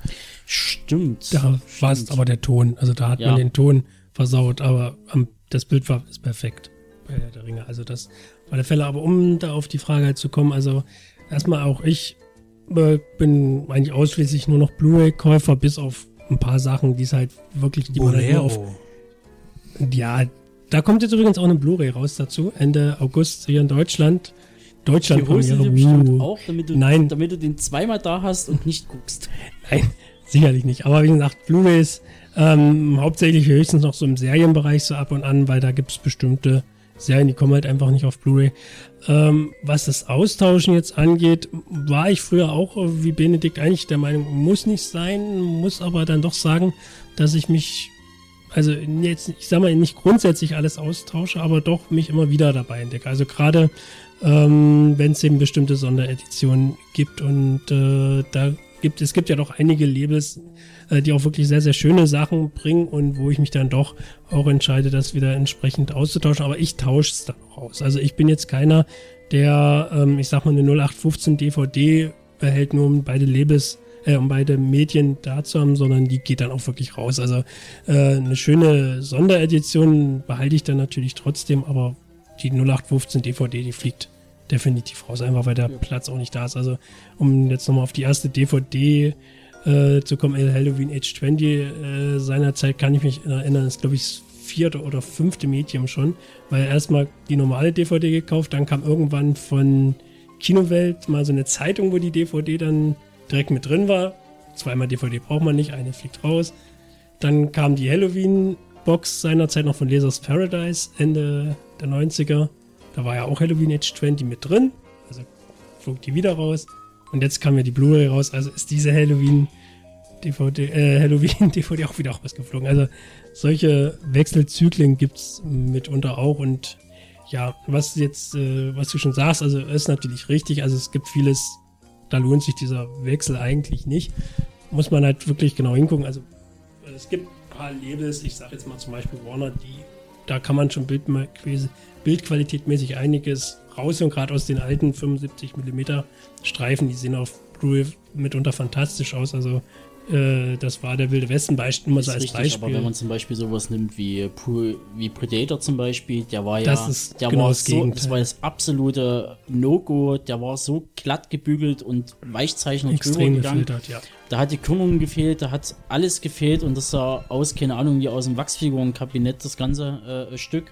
Stimmt. Da war es aber der Ton. Also da hat Ja. man den Ton versaut, aber am, das Bild war ist perfekt bei Herr der Ringe. Also das war der Fälle. Aber um da auf die Frage halt zu kommen, also erstmal auch ich äh, bin eigentlich ausschließlich nur noch Blu-ray-Käufer, bis auf ein paar Sachen, die es halt wirklich, die man halt auf Bolero. Ja, da kommt jetzt übrigens auch eine Blu-ray raus dazu. Ende August hier in Deutschland. Deutschland Die holst du dir Uh. auch, damit du, Nein. damit du den zweimal da hast und nicht guckst. [laughs] Nein, sicherlich nicht. Aber wie gesagt, Blu-rays ähm, hauptsächlich höchstens noch so im Serienbereich so ab und an, weil da gibt es bestimmte Serien, die kommen halt einfach nicht auf Blu-ray. Ähm, was das Austauschen jetzt angeht, war ich früher auch äh, wie Benedikt eigentlich der Meinung, muss nicht sein, muss aber dann doch sagen, dass ich mich, also jetzt, ich sag mal, nicht grundsätzlich alles austausche, aber doch mich immer wieder dabei entdecke. Also gerade ähm, wenn es eben bestimmte Sondereditionen gibt und äh, da gibt es gibt ja doch einige Labels, äh, die auch wirklich sehr sehr schöne Sachen bringen und wo ich mich dann doch auch entscheide, das wieder entsprechend auszutauschen. Aber ich tausche es dann auch aus. Also ich bin jetzt keiner, der, ähm, ich sag mal, eine 0815 DVD behält, nur um beide Labels äh, um beide Medien da zu haben, sondern die geht dann auch wirklich raus. Also äh, eine schöne Sonderedition behalte ich dann natürlich trotzdem, aber die 0815 DVD, die fliegt definitiv raus, einfach weil der Platz auch nicht da ist. Also um jetzt nochmal auf die erste DVD äh, zu kommen, El Halloween Age 20 äh, seinerzeit kann ich mich erinnern, ist glaube ich das vierte oder fünfte Medium schon, weil erstmal die normale DVD gekauft, dann kam irgendwann von Kinowelt mal so eine Zeitung, wo die DVD dann direkt mit drin war. Zweimal DVD braucht man nicht, eine fliegt raus. Dann kam die Halloween-Box seinerzeit noch von Lasers Paradise, Ende der 90er. Da war ja auch Halloween Age 20 mit drin. Also flog die wieder raus. Und jetzt kam ja die Blu-ray raus. Also ist diese Halloween DVD, äh, Halloween [laughs] DVD auch wieder rausgeflogen. Also solche Wechselzyklen gibt's mitunter auch. Und ja, was jetzt, äh, was du schon sagst, also ist natürlich richtig. Also es gibt vieles, da lohnt sich dieser Wechsel eigentlich nicht. Muss man halt wirklich genau hingucken. Also es gibt ein paar Labels, ich sage jetzt mal zum Beispiel Warner, die, da kann man schon Bildma- bildqualitätmäßig einiges raus und gerade aus den alten 75 mm Streifen, die sehen auf Blu-ray mitunter fantastisch aus. Also Äh, das war der Wilde Westen Beispiel, nur so als richtig, Beispiel. aber wenn man zum Beispiel sowas nimmt wie, wie Predator zum Beispiel, der war ja, Das ist der genau war das so, Gegenteil. das war das absolute No-Go, der war so glatt gebügelt und Weichzeichner drüber extrem gefiltert, ja. Da hat die Körnung gefehlt, da hat alles gefehlt und das sah aus, keine Ahnung, wie aus dem Wachsfigurenkabinett, das ganze äh, Stück.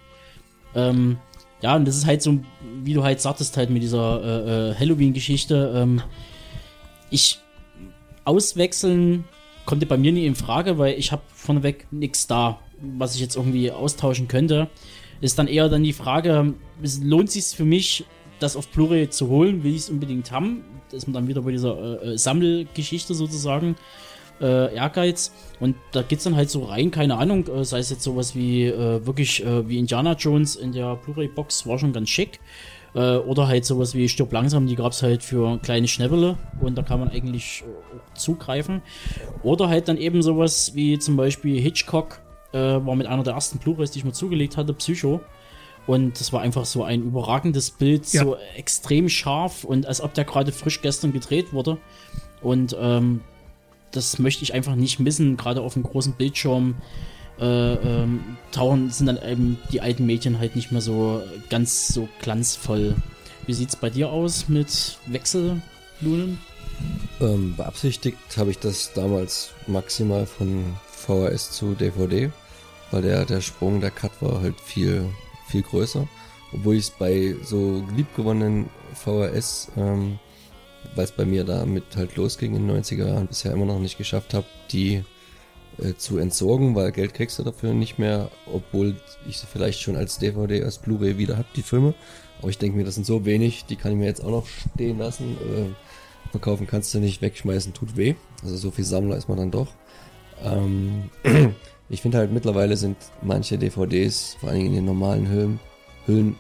Ähm, ja, und das ist halt so, wie du halt sagtest, halt mit dieser äh, äh, Halloween-Geschichte. Ähm, ich auswechseln konnte bei mir nie in Frage, weil ich habe vorneweg nichts da, was ich jetzt irgendwie austauschen könnte. Ist dann eher dann die Frage, lohnt sich für mich, das auf Blu-ray zu holen? Will ich es unbedingt haben? Da ist man dann wieder bei dieser äh, äh, Sammelgeschichte sozusagen. Äh, Ehrgeiz. Und da geht's dann halt so rein, keine Ahnung, äh, sei es jetzt sowas wie äh, wirklich äh, wie Indiana Jones in der Blu-ray-Box, war schon ganz schick. Äh, oder halt sowas wie Stirb langsam, die gab's halt für kleine Schnäppele und da kann man eigentlich äh, auch zugreifen. Oder halt dann eben sowas wie zum Beispiel Hitchcock, äh, war mit einer der ersten Blu-rays, die ich mir zugelegt hatte, Psycho. Und das war einfach so ein überragendes Bild, Ja. so extrem scharf und als ob der gerade frisch gestern gedreht wurde. Und ähm, das möchte ich einfach nicht missen, gerade auf einem großen Bildschirm. Äh, ähm, tauchen sind dann eben die alten Mädchen halt nicht mehr so ganz so glanzvoll. Wie sieht's bei dir aus mit Wechsellunen? Ähm, beabsichtigt habe ich das damals maximal von VHS zu DVD, weil der, der Sprung, der Cut war halt viel, viel größer. Obwohl ich es bei so liebgewonnenen VHS, ähm, weil es bei mir damit halt losging in den 90er Jahren, bisher immer noch nicht geschafft habe, die äh, zu entsorgen, weil Geld kriegst du dafür nicht mehr, obwohl ich sie vielleicht schon als DVD, als Blu-ray wieder hab, die Filme. Aber ich denke mir, das sind so wenig, die kann ich mir jetzt auch noch stehen lassen. Äh, verkaufen kannst du nicht, wegschmeißen tut weh. Also so viel Sammler ist man dann doch. Ähm, [clears throat] ich finde halt mittlerweile sind manche DVDs, vor Dingen in den normalen Hüllen, Hüllen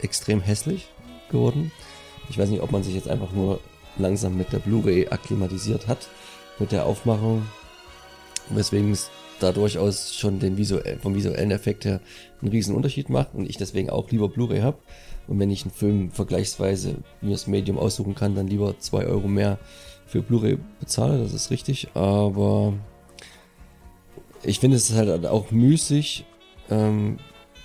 extrem hässlich geworden. Ich weiß nicht, ob man sich jetzt einfach nur langsam mit der Blu-ray akklimatisiert hat, mit der Aufmachung, weswegen es da durchaus schon den visuell, vom visuellen Effekt her einen riesen Unterschied macht und ich deswegen auch lieber Blu-ray habe. Und wenn ich einen Film vergleichsweise mir das Medium aussuchen kann, dann lieber zwei Euro mehr für Blu-ray bezahle, das ist richtig. Aber ich finde es halt auch müßig, ähm,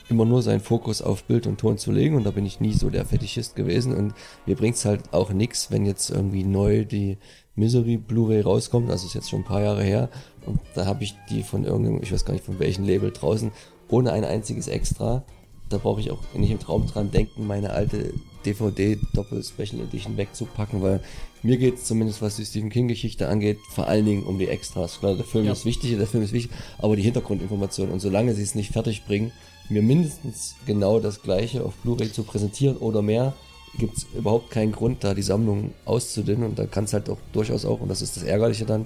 immer nur seinen Fokus auf Bild und Ton zu legen und da bin ich nie so der Fetischist gewesen und mir bringt's halt auch nix, wenn jetzt irgendwie neu die Misery Blu-ray rauskommt, also ist jetzt schon ein paar Jahre her und da habe ich die von irgendeinem, ich weiß gar nicht von welchem Label draußen, ohne ein einziges Extra. Da brauche ich auch nicht im Traum dran denken, meine alte DVD Doppel Special Edition wegzupacken, weil mir geht's zumindest, was die Stephen King Geschichte angeht, vor allen Dingen um die Extras. Klar, der Film Ja. ist wichtig, der Film ist wichtig, aber die Hintergrundinformationen und solange sie es nicht fertig bringen, mir mindestens genau das gleiche auf Blu-ray zu präsentieren oder mehr, gibt's überhaupt keinen Grund, da die Sammlung auszudünnen und da kann es halt auch durchaus auch, und das ist das Ärgerliche dann,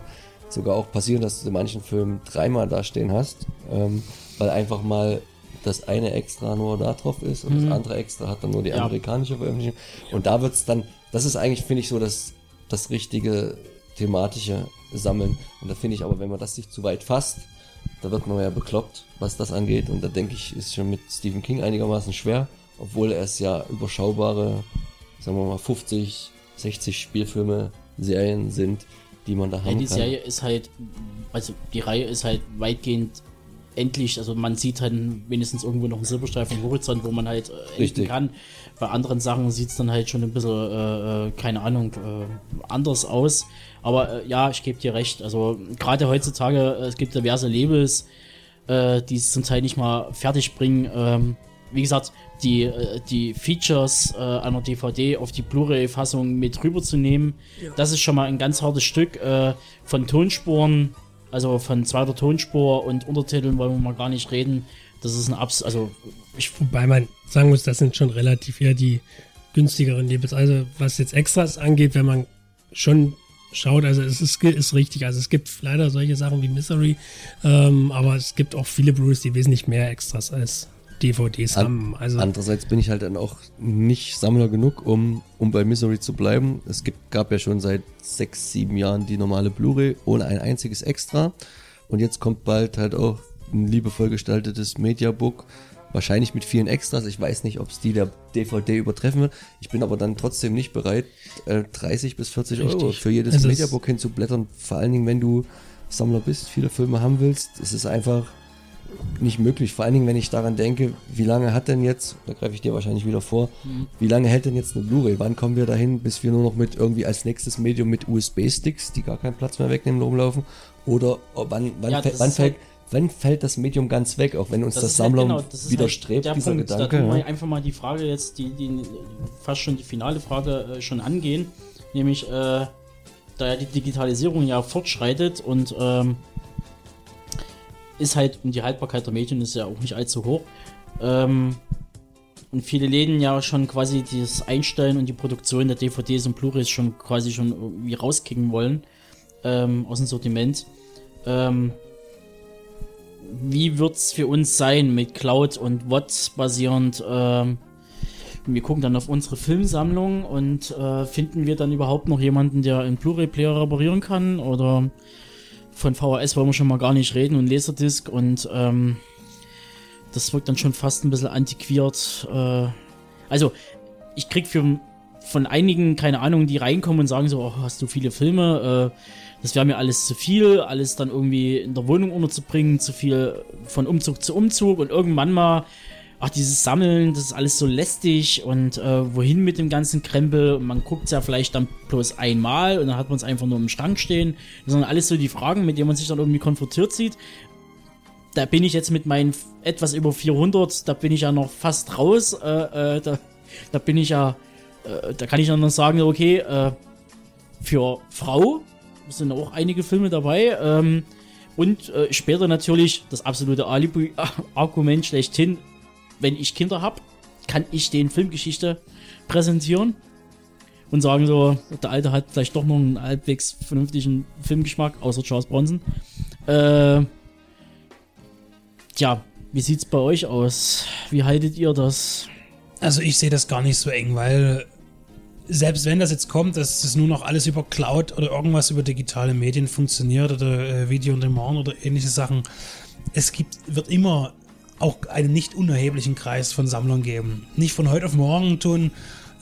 sogar auch passieren, dass du in manchen Filmen dreimal dastehen hast, ähm, weil einfach mal das eine Extra nur da drauf ist und das andere Extra hat dann nur die Ja. amerikanische Veröffentlichung. Und da wird's dann, das ist eigentlich, finde ich, so das, das richtige thematische Sammeln. Und da finde ich aber, wenn man das sich zu weit fasst, da wird man ja bekloppt, was das angeht. Und da denke ich, ist schon mit Stephen King einigermaßen schwer, obwohl es ja überschaubare, sagen wir mal, 50, 60 Spielfilme, Serien sind, die man da Ja, haben die kann. Serie ist halt, also die Reihe ist halt weitgehend endlich, also man sieht halt wenigstens irgendwo noch einen Silberstreifen am Horizont, wo man halt äh, enden kann. Bei anderen Sachen sieht es dann halt schon ein bisschen, äh, äh, keine Ahnung, äh, anders aus. Aber äh, ja, ich gebe dir recht. Also gerade heutzutage, äh, es gibt diverse Labels, äh, die es zum Teil nicht mal fertig bringen. Ähm, wie gesagt, die, äh, die Features äh, einer DVD auf die Blu-ray-Fassung mit rüberzunehmen, das ist schon mal ein ganz hartes Stück äh, von Tonspuren, also von zweiter Tonspur und Untertiteln wollen wir mal gar nicht reden. Das ist ein Abs, also ich Wobei man sagen muss, das sind schon relativ eher die günstigeren Labels. Also was jetzt Extras angeht, wenn man schon schaut, also es ist, ist richtig, also es gibt leider solche Sachen wie Misery, ähm, aber es gibt auch viele Blu-rays, die wesentlich mehr Extras als DVDs An- haben. Also Andererseits bin ich halt dann auch nicht Sammler genug, um, um bei Misery zu bleiben. Es gibt, gab ja schon seit sechs, sieben Jahren die normale Blu-ray ohne ein einziges Extra. Und jetzt kommt bald halt auch ein liebevoll gestaltetes Mediabook. Wahrscheinlich mit vielen Extras. Ich weiß nicht, ob es die der DVD übertreffen wird. Ich bin aber dann trotzdem nicht bereit, äh, 30 bis 40 Euro Richtig. für jedes Also Mediabook hinzublättern. Vor allen Dingen, wenn du Sammler bist, viele Filme haben willst, ist es einfach nicht möglich. Vor allen Dingen, wenn ich daran denke, wie lange hat denn jetzt, da greife ich dir wahrscheinlich wieder vor, Mhm. wie lange hält denn jetzt eine Blu-ray? Wann kommen wir dahin, bis wir nur noch mit irgendwie als nächstes Medium mit USB-Sticks, die gar keinen Platz mehr wegnehmen, rumlaufen? Oder oh, wann, wann, Ja, fällt, das wann, fällt, halt- wann fällt das Medium ganz weg, auch wenn uns das, ist halt Sammler genau, das widerstrebt, halt dieser Punkt. Gedanke? Da ja. einfach mal die Frage jetzt, die, die fast schon die finale Frage äh, schon angehen, nämlich äh, da ja die Digitalisierung ja fortschreitet und ähm, ist halt, und die Haltbarkeit der Medien ist ja auch nicht allzu hoch. Ähm, und viele Läden ja schon quasi das Einstellen und die Produktion der DVDs und Blu-rays schon quasi schon irgendwie rauskicken wollen ähm, aus dem Sortiment. Ähm, wie wird's für uns sein mit Cloud und WOT basierend? Ähm, wir gucken dann auf unsere Filmsammlung und äh, finden wir dann überhaupt noch jemanden, der einen Blu-ray-Player reparieren kann? Oder von VHS wollen wir schon mal gar nicht reden und Laserdisc und ähm, das wirkt dann schon fast ein bisschen antiquiert. Äh, also, ich krieg für, von einigen, keine Ahnung, die reinkommen und sagen so, oh, hast du viele Filme? Äh, das wäre mir alles zu viel, alles dann irgendwie in der Wohnung unterzubringen, zu viel von Umzug zu Umzug und irgendwann mal, ach, dieses Sammeln, das ist alles so lästig und äh, wohin mit dem ganzen Krempel? Und man guckt ja vielleicht dann bloß einmal und dann hat man es einfach nur im Schrank stehen. Das sind alles so die Fragen, mit denen man sich dann irgendwie konfrontiert sieht. Da bin ich jetzt mit meinen etwas über 400, da bin ich ja noch fast raus. Äh, äh, da, da bin ich ja, äh, da kann ich dann noch sagen, okay, äh, für Frau sind auch einige Filme dabei. Ähm, und äh, später natürlich das absolute Alibi-Argument [laughs] schlechthin. Wenn ich Kinder habe, kann ich den Filmgeschichte präsentieren und sagen so, der Alte hat vielleicht doch noch einen halbwegs vernünftigen Filmgeschmack, außer Charles Bronson. Äh, tja, wie sieht's bei euch aus? Wie haltet ihr das? Also ich sehe das gar nicht so eng, weil selbst wenn das jetzt kommt, dass das nur noch alles über Cloud oder irgendwas über digitale Medien funktioniert oder äh, Video on Demand oder ähnliche Sachen, es gibt, wird immer auch einen nicht unerheblichen Kreis von Sammlern geben. Nicht von heute auf morgen tun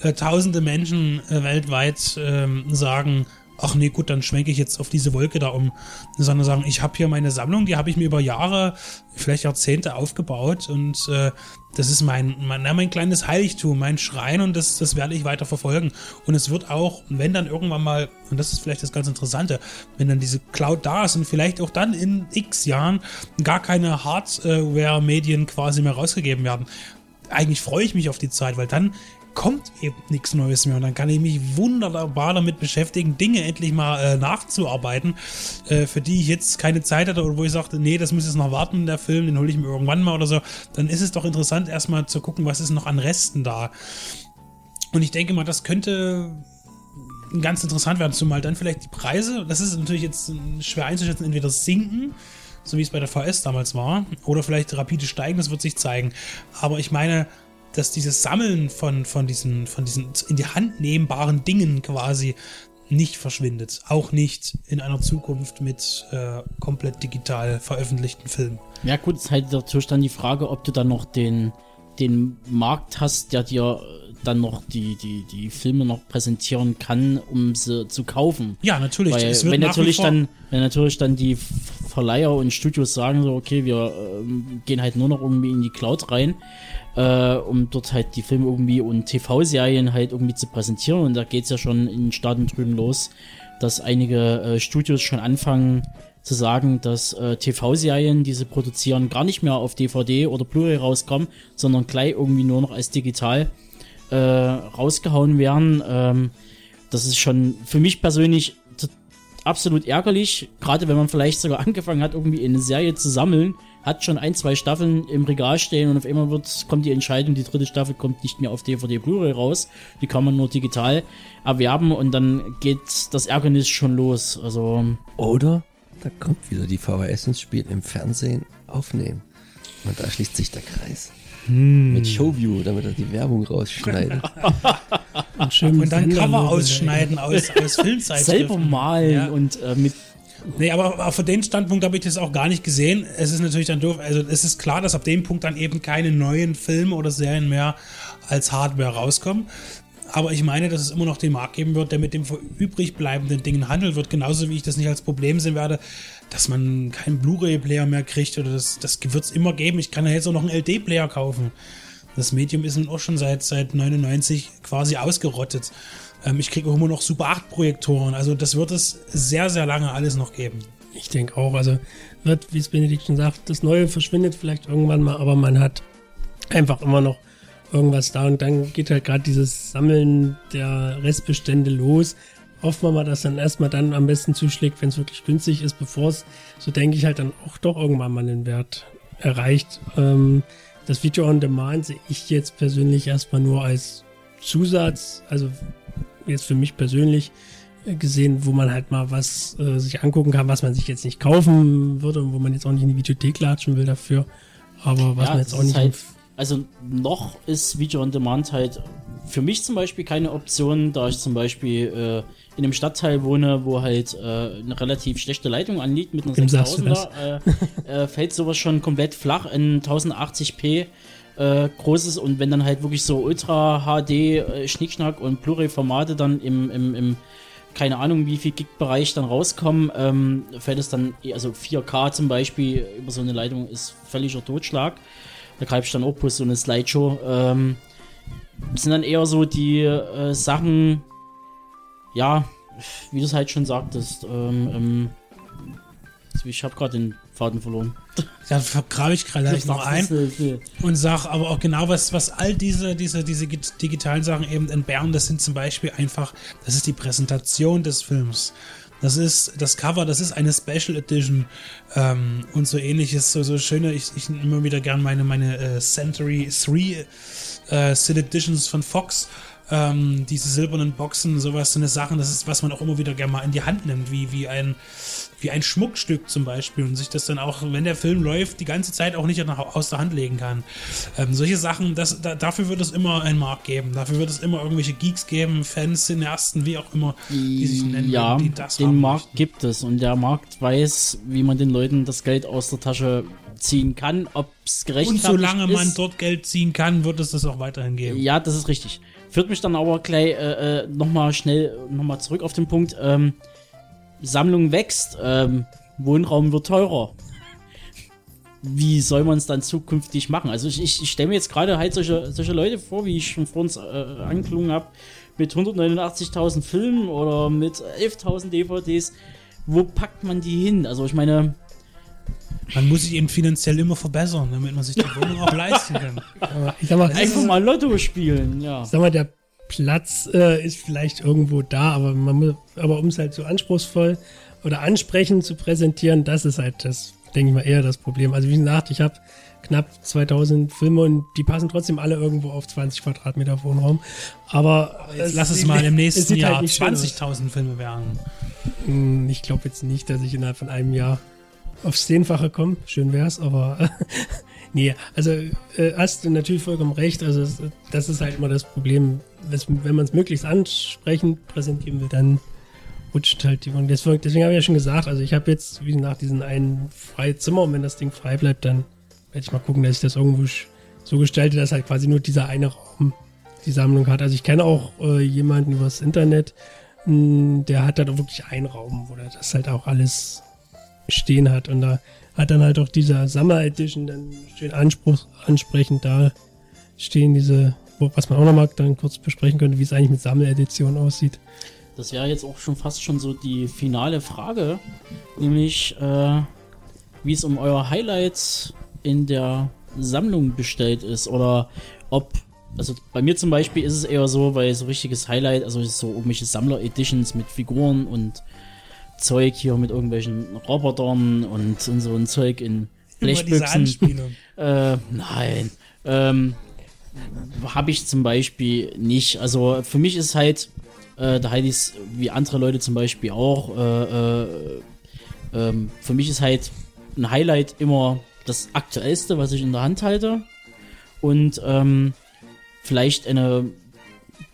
äh, tausende Menschen äh, weltweit ähm, sagen, ach nee, gut, dann schwenke ich jetzt auf diese Wolke da um, sondern sagen, ich habe hier meine Sammlung, die habe ich mir über Jahre, vielleicht Jahrzehnte aufgebaut und äh, das ist mein, mein, na, mein kleines Heiligtum, mein Schrein und das, das werde ich weiter verfolgen. Und es wird auch, wenn dann irgendwann mal, und das ist vielleicht das ganz Interessante, wenn dann diese Cloud da ist und vielleicht auch dann in x Jahren gar keine Hardware-Medien quasi mehr rausgegeben werden, eigentlich freue ich mich auf die Zeit, weil dann kommt eben nichts Neues mehr und dann kann ich mich wunderbar damit beschäftigen, Dinge endlich mal äh, nachzuarbeiten, äh, für die ich jetzt keine Zeit hatte oder wo ich sagte, nee, das muss jetzt noch warten, der Film, den hole ich mir irgendwann mal oder so. Dann ist es doch interessant, erstmal zu gucken, was ist noch an Resten da. Und ich denke mal, das könnte ganz interessant werden, zumal dann vielleicht die Preise, das ist natürlich jetzt schwer einzuschätzen, entweder sinken, so wie es bei der VS damals war, oder vielleicht rapide steigen, das wird sich zeigen. Aber ich meine, dass dieses Sammeln von, von, diesen, von diesen in die Hand nehmbaren Dingen quasi nicht verschwindet. Auch nicht in einer Zukunft mit äh, komplett digital veröffentlichten Filmen. Ja gut, es ist halt natürlich dann die Frage, ob du dann noch den, den Markt hast, der dir äh, dann noch die, die, die Filme noch präsentieren kann, um sie zu kaufen. Ja, natürlich. Weil es wird wenn natürlich dann, wenn natürlich dann die Verleiher und Studios sagen so, okay, wir ähm, gehen halt nur noch irgendwie in die Cloud rein, äh, um dort halt die Filme irgendwie und TV-Serien halt irgendwie zu präsentieren. Und da geht's ja schon in den Staaten drüben los, dass einige äh, Studios schon anfangen zu sagen, dass äh, TV-Serien, die sie produzieren, gar nicht mehr auf DVD oder Blu-ray rauskommen, sondern gleich irgendwie nur noch als digital äh, rausgehauen werden. Ähm, das ist schon für mich persönlich absolut ärgerlich, gerade wenn man vielleicht sogar [laughs] angefangen hat, irgendwie eine Serie zu sammeln, hat schon ein, zwei Staffeln im Regal stehen und auf einmal wird, kommt die Entscheidung, die dritte Staffel kommt nicht mehr auf DVD Blu-ray raus, die kann man nur digital erwerben und dann geht das Ärgernis schon los. Also Oder da kommt wieder die VHS ins Spiel im Fernsehen aufnehmen. Und da schließt sich der Kreis. Hm. Mit Showview, damit er die Werbung rausschneidet. [laughs] Und, schön Und dann Cover ausschneiden aus, aus [laughs] Filmzeitschriften. selber malen Ja. und äh, mit Nee, aber, von dem Standpunkt habe ich das auch gar nicht gesehen. Es ist natürlich dann doof. Also es ist klar, dass ab dem Punkt dann eben keine neuen Filme oder Serien mehr als Hardware rauskommen. Aber ich meine, dass es immer noch den Markt geben wird, der mit dem übrig bleibenden Dingen handelt wird. Genauso wie ich das nicht als Problem sehen werde, dass man keinen Blu-ray-Player mehr kriegt oder das, das wird es immer geben. Ich kann ja jetzt auch noch einen LD-Player kaufen. Das Medium ist nun auch schon seit, seit 99 quasi ausgerottet. Ähm, ich kriege auch immer noch Super 8 Projektoren. Also das wird es sehr, sehr lange alles noch geben. Ich denke auch, also wird, wie es Benedikt schon sagt, das Neue verschwindet vielleicht irgendwann mal, aber man hat einfach immer noch irgendwas da und dann geht halt gerade dieses Sammeln der Restbestände los. Hoffen wir mal, dass dann erstmal dann am besten zuschlägt, wenn es wirklich günstig ist, bevor es, so denke ich halt dann auch doch irgendwann mal den Wert erreicht. Ähm, das Video on Demand sehe ich jetzt persönlich erstmal nur als Zusatz, also jetzt für mich persönlich gesehen, wo man halt mal was äh, sich angucken kann, was man sich jetzt nicht kaufen würde und wo man jetzt auch nicht in die Videothek latschen will dafür. Aber was Ja, man jetzt auch nicht. halt, also noch ist Video on Demand halt für mich zum Beispiel keine Option, da ich zum Beispiel äh, in einem Stadtteil wohne, wo halt äh, eine relativ schlechte Leitung anliegt mit einer Wem sagst du 6000er, äh, äh, fällt sowas schon komplett flach in 1080p äh, großes und wenn dann halt wirklich so Ultra HD äh, Schnickschnack und Blu-ray-Formate dann im, im, im keine Ahnung, wie viel Gig-Bereich dann rauskommen, ähm, fällt es dann, also 4K zum Beispiel über so eine Leitung ist völliger Totschlag. Da greife ich dann auch bloß so eine Slideshow. Ähm, sind dann eher so die äh, Sachen, ja, wie du es halt schon sagtest. Ähm, ähm, ich habe gerade den Faden verloren. Da vergrabe ich gerade gleich noch ein. Und sag aber auch genau, was, was all diese, diese, diese git- digitalen Sachen eben entbehren, das sind zum Beispiel einfach, das ist die Präsentation des Films. Das ist das Cover, das ist eine Special Edition ähm, und so ähnliches, so, so schöne, ich, ich nehme immer wieder gern meine, meine äh, Century 3 äh, Sid Editions von Fox, ähm, diese silbernen Boxen, sowas, so eine Sachen, das ist, was man auch immer wieder gerne mal in die Hand nimmt, wie, wie ein wie ein Schmuckstück zum Beispiel und sich das dann auch, wenn der Film läuft, die ganze Zeit auch nicht aus der Hand legen kann. Ähm, solche Sachen, das, da, dafür wird es immer einen Markt geben. Dafür wird es immer irgendwelche Geeks geben, Fans, Cineasten, wie auch immer, die sich nennen, ja, die das den Markt möchten. gibt es und der Markt weiß, wie man den Leuten das Geld aus der Tasche ziehen kann, ob es gerechtfertigt Und solange man ist. dort Geld ziehen kann, wird es das auch weiterhin geben. Ja, das ist richtig. Führt mich dann aber gleich äh, äh, nochmal schnell nochmal zurück auf den Punkt. Ähm, Sammlung wächst, ähm, Wohnraum wird teurer. Wie soll man es dann zukünftig machen? Also ich, ich, ich stelle mir jetzt gerade halt solche, solche Leute vor, wie ich schon vor uns äh, angeklungen habe, mit 189.000 Filmen oder mit 11.000 DVDs. Wo packt man die hin? Also ich meine, Man muss sich eben finanziell immer verbessern, damit man sich die Wohnung auch leisten kann. Aber ich sag mal, einfach mal Lotto spielen, ja. ich sag mal, der Platz äh, ist vielleicht irgendwo da, aber man muss, aber um es halt so anspruchsvoll oder ansprechend zu präsentieren, das ist halt das, denke ich mal, eher das Problem. Also wie gesagt, ich habe knapp 2000 Filme und die passen trotzdem alle irgendwo auf 20 Quadratmeter Wohnraum. Aber Jetzt lass es mal im nächsten halt Jahr aus. 20.000 Filme werden. Hm, Ich glaube jetzt nicht, dass ich innerhalb von einem Jahr aufs Zehnfache komme. Schön wär's, aber [laughs] nee, also äh, hast du natürlich vollkommen recht. Also das ist halt immer das Problem. Wes- Wenn man es möglichst ansprechend präsentieren will, dann rutscht halt die und deswegen, deswegen habe ich ja schon gesagt, also ich habe jetzt wie nach diesen einen freie Zimmer und wenn das Ding frei bleibt, dann werde ich mal gucken, dass ich das irgendwo so gestalte, dass halt quasi nur dieser eine Raum die Sammlung hat. Also ich kenne auch äh, jemanden übers Internet, mh, der hat dann auch wirklich einen Raum, wo das halt auch alles stehen hat und da hat dann halt auch dieser Summer Edition dann schön Anspruch, ansprechend da stehen diese, was man auch nochmal dann kurz besprechen könnte, wie es eigentlich mit Sammeledition aussieht. Das wäre jetzt auch schon fast schon so die finale Frage, nämlich äh, wie es um euer Highlights in der Sammlung bestellt ist oder ob, also bei mir zum Beispiel ist es eher so, weil so richtiges Highlight, also so irgendwelche Sammler-Editions mit Figuren und Zeug hier mit irgendwelchen Robotern und, und so ein Zeug in Blechbüchsen. [laughs] Äh, nein. Ähm, habe ich zum Beispiel nicht. Also für mich ist halt, äh, da halte ich es wie andere Leute zum Beispiel auch, äh, äh, ähm, für mich ist halt ein Highlight immer das Aktuellste, was ich in der Hand halte. Und ähm, vielleicht eine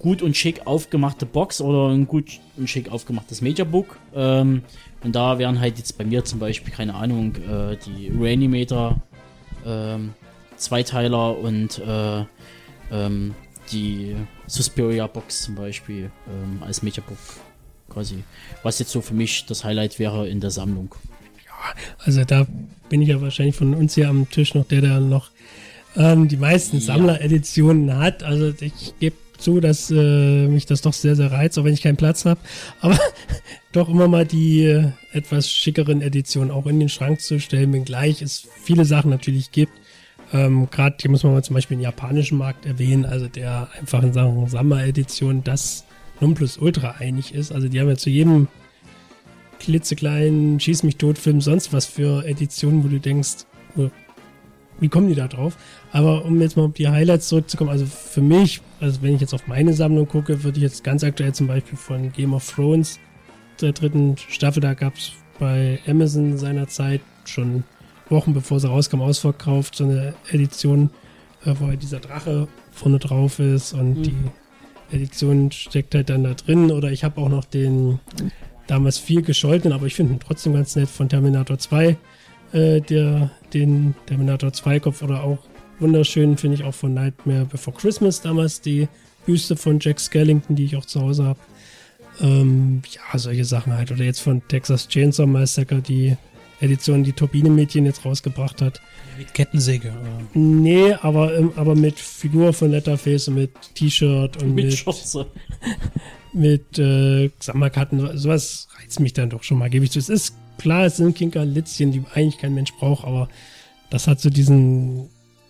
gut und schick aufgemachte Box oder ein gut und schick aufgemachtes Mediabook. Ähm, und da wären halt jetzt bei mir zum Beispiel, keine Ahnung, äh, die Reanimator ähm, Zweiteiler und äh, ähm, die Suspiria Box zum Beispiel ähm, als Mediabook quasi. Was jetzt so für mich das Highlight wäre in der Sammlung. Also da bin ich ja wahrscheinlich von uns hier am Tisch noch der, der noch ähm, die meisten Ja. Sammlereditionen hat. Also ich gebe zu, dass äh, mich das doch sehr, sehr reizt, auch wenn ich keinen Platz habe. Aber [laughs] doch immer mal die äh, etwas schickeren Editionen auch in den Schrank zu stellen, wenngleich es viele Sachen natürlich gibt. Ähm, Gerade hier muss man mal zum Beispiel den japanischen Markt erwähnen, also der einfach in Sachen Sammleredition das Nonplusultra einig ist. Also die haben ja zu jedem klitzekleinen Schieß mich tot Film sonst was für Editionen, wo du denkst, oh, wie kommen die da drauf? Aber um jetzt mal auf die Highlights zurückzukommen, also für mich, also wenn ich jetzt auf meine Sammlung gucke, würde ich jetzt ganz aktuell zum Beispiel von Game of Thrones der dritten Staffel, da gab es bei Amazon seinerzeit schon Wochen bevor sie rauskam, ausverkauft, so eine Edition, äh, wo halt dieser Drache vorne drauf ist und Mhm. die Edition steckt halt dann da drin. Oder ich habe auch noch den damals viel gescholten, aber ich finde ihn trotzdem ganz nett von Terminator 2, äh, der, den Terminator 2 Kopf oder auch wunderschön finde ich auch von Nightmare Before Christmas damals die Büste von Jack Skellington, die ich auch zu Hause habe. Ähm, ja, solche Sachen halt. Oder jetzt von Texas Chainsaw Massacre, die Edition, die Turbine-Mädchen jetzt rausgebracht hat. Mit Kettensäge. Oder? Nee, aber, ähm, aber mit Figur von Letterface und mit T-Shirt und Mit mit, Schürze. mit äh, Sammelkarten. Sowas reizt mich dann doch schon mal, gebe ich zu. Es ist klar, es sind Kinkerlitzchen, die eigentlich kein Mensch braucht, aber das hat so diesen,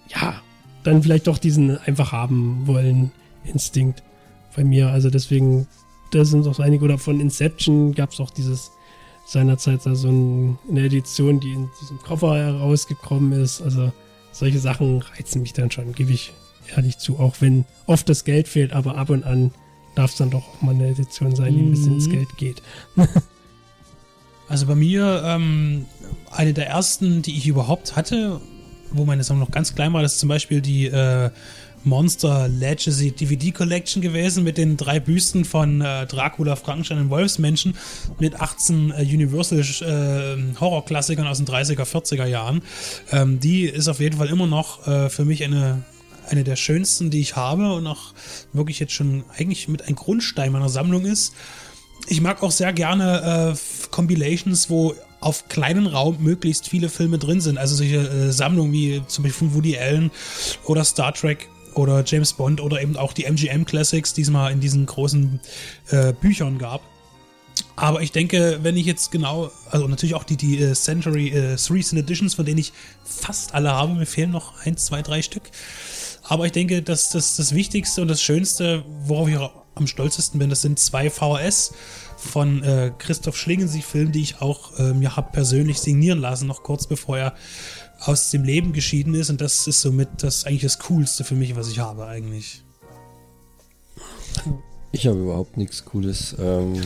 ja, dann vielleicht doch diesen einfach haben wollen Instinkt bei mir. Also deswegen, da sind auch so einige. Oder von Inception gab es auch dieses seinerzeit so ein, eine Edition, die in diesem Koffer herausgekommen ist. Also solche Sachen reizen mich dann schon, gebe ich ehrlich zu. Auch wenn oft das Geld fehlt, aber ab und an darf es dann doch auch mal eine Edition sein, die ein bisschen ins Mhm. Geld geht. [laughs] Also bei mir ähm, eine der ersten, die ich überhaupt hatte, wo meine Sammlung noch ganz klein war, das ist zum Beispiel die äh, Monster Legacy DVD Collection gewesen mit den drei Büsten von äh, Dracula, Frankenstein und Wolfsmenschen mit 18 äh, Universal äh, Horrorklassikern aus den 30er, 40er Jahren. Ähm, die ist auf jeden Fall immer noch äh, für mich eine eine der schönsten, die ich habe und auch wirklich jetzt schon eigentlich mit ein Grundstein meiner Sammlung ist. Ich mag auch sehr gerne äh, Compilations, wo auf kleinen Raum möglichst viele Filme drin sind. Also solche äh, Sammlungen wie zum Beispiel von Woody Allen oder Star Trek oder James Bond oder eben auch die MGM Classics, die es mal in diesen großen äh, Büchern gab. Aber ich denke, wenn ich jetzt genau, also natürlich auch die, die äh, Century äh, Sin Editions, von denen ich fast alle habe, mir fehlen noch ein, zwei, drei Stück. Aber ich denke, dass das, das Wichtigste und das Schönste, worauf ich am stolzesten bin, das sind zwei VHS von äh, Christoph Schlingensief-Filmen, die ich auch äh, mir habe persönlich signieren lassen, noch kurz bevor er aus dem Leben geschieden ist. Und das ist somit das eigentlich das Coolste für mich, was ich habe eigentlich. Ich habe überhaupt nichts Cooles. Ähm,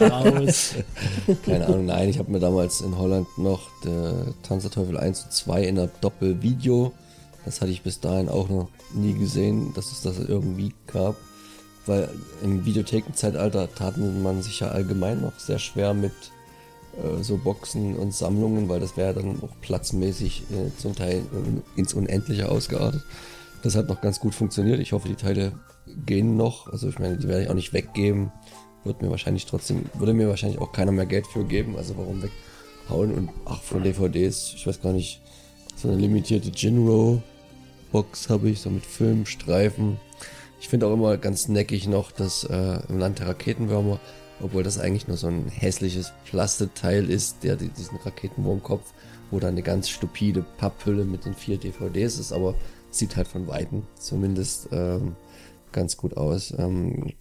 Raus. [laughs] keine Ahnung, nein, ich habe mir damals in Holland noch der Tanz der Teufel 1 und 2 in einer Doppelvideo. Das hatte ich bis dahin auch noch nie gesehen, dass es das irgendwie gab. Weil im Videothekenzeitalter taten man sich ja allgemein noch sehr schwer mit äh, so Boxen und Sammlungen, weil das wäre dann auch platzmäßig äh, zum Teil äh, ins Unendliche ausgeartet. Das hat noch ganz gut funktioniert. Ich hoffe, die Teile gehen noch. Also ich meine, die werde ich auch nicht weggeben. Wird mir wahrscheinlich trotzdem, würde mir wahrscheinlich auch keiner mehr Geld für geben. Also warum weghauen? Und ach, von DVDs, ich weiß gar nicht, so eine limitierte Jinro-Box habe ich, so mit Film, Streifen. Ich finde auch immer ganz neckig noch, dass äh, im Land der Raketenwürmer, obwohl das eigentlich nur so ein hässliches Plasteteil ist, der die- diesen Raketenwurmkopf, wo dann eine ganz stupide Papphülle mit den vier DVDs ist, aber sieht halt von Weitem zumindest ähm, ganz gut aus. Ähm,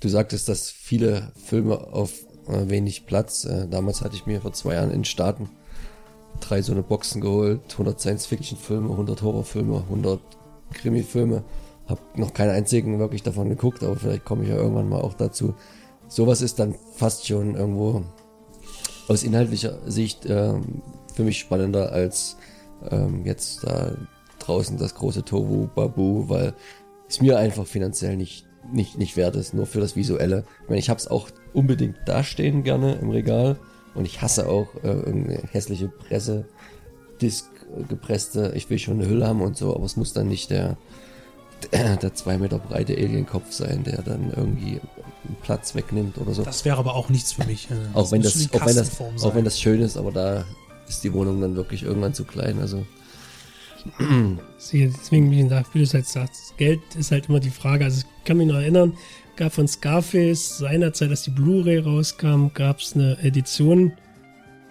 du sagtest, dass viele Filme auf äh, wenig Platz. Äh, damals hatte ich mir vor zwei Jahren in Staaten drei so eine Boxen geholt, 100 Science-Fiction-Filme, 100 Horrorfilme, 100 Krimi-Filme. Hab noch keinen einzigen wirklich davon geguckt, aber vielleicht komme ich ja irgendwann mal auch dazu. Sowas ist dann fast schon irgendwo aus inhaltlicher Sicht ähm, für mich spannender als ähm, jetzt da draußen das große Tohu Babu, weil es mir einfach finanziell nicht nicht nicht wert ist, nur für das Visuelle. Ich meine, ich habe es auch unbedingt dastehen gerne im Regal und ich hasse auch äh, hässliche Presse Disc äh, gepresste. Ich will schon eine Hülle haben und so, aber es muss dann nicht der [clears throat] der, zwei Meter breite Alienkopf sein, der dann irgendwie einen Platz wegnimmt oder so. Das wäre aber auch nichts für mich. äh, auch wenn das, auch wenn das, auch wenn das schön ist, aber da ist die Wohnung dann wirklich irgendwann zu klein. Also [clears throat] Sie- Deswegen, wie du es halt sagst, das Geld ist halt immer die Frage. Also ich kann mich noch erinnern, gab von Scarface seinerzeit, als die Blu-ray rauskam, gab es eine Edition,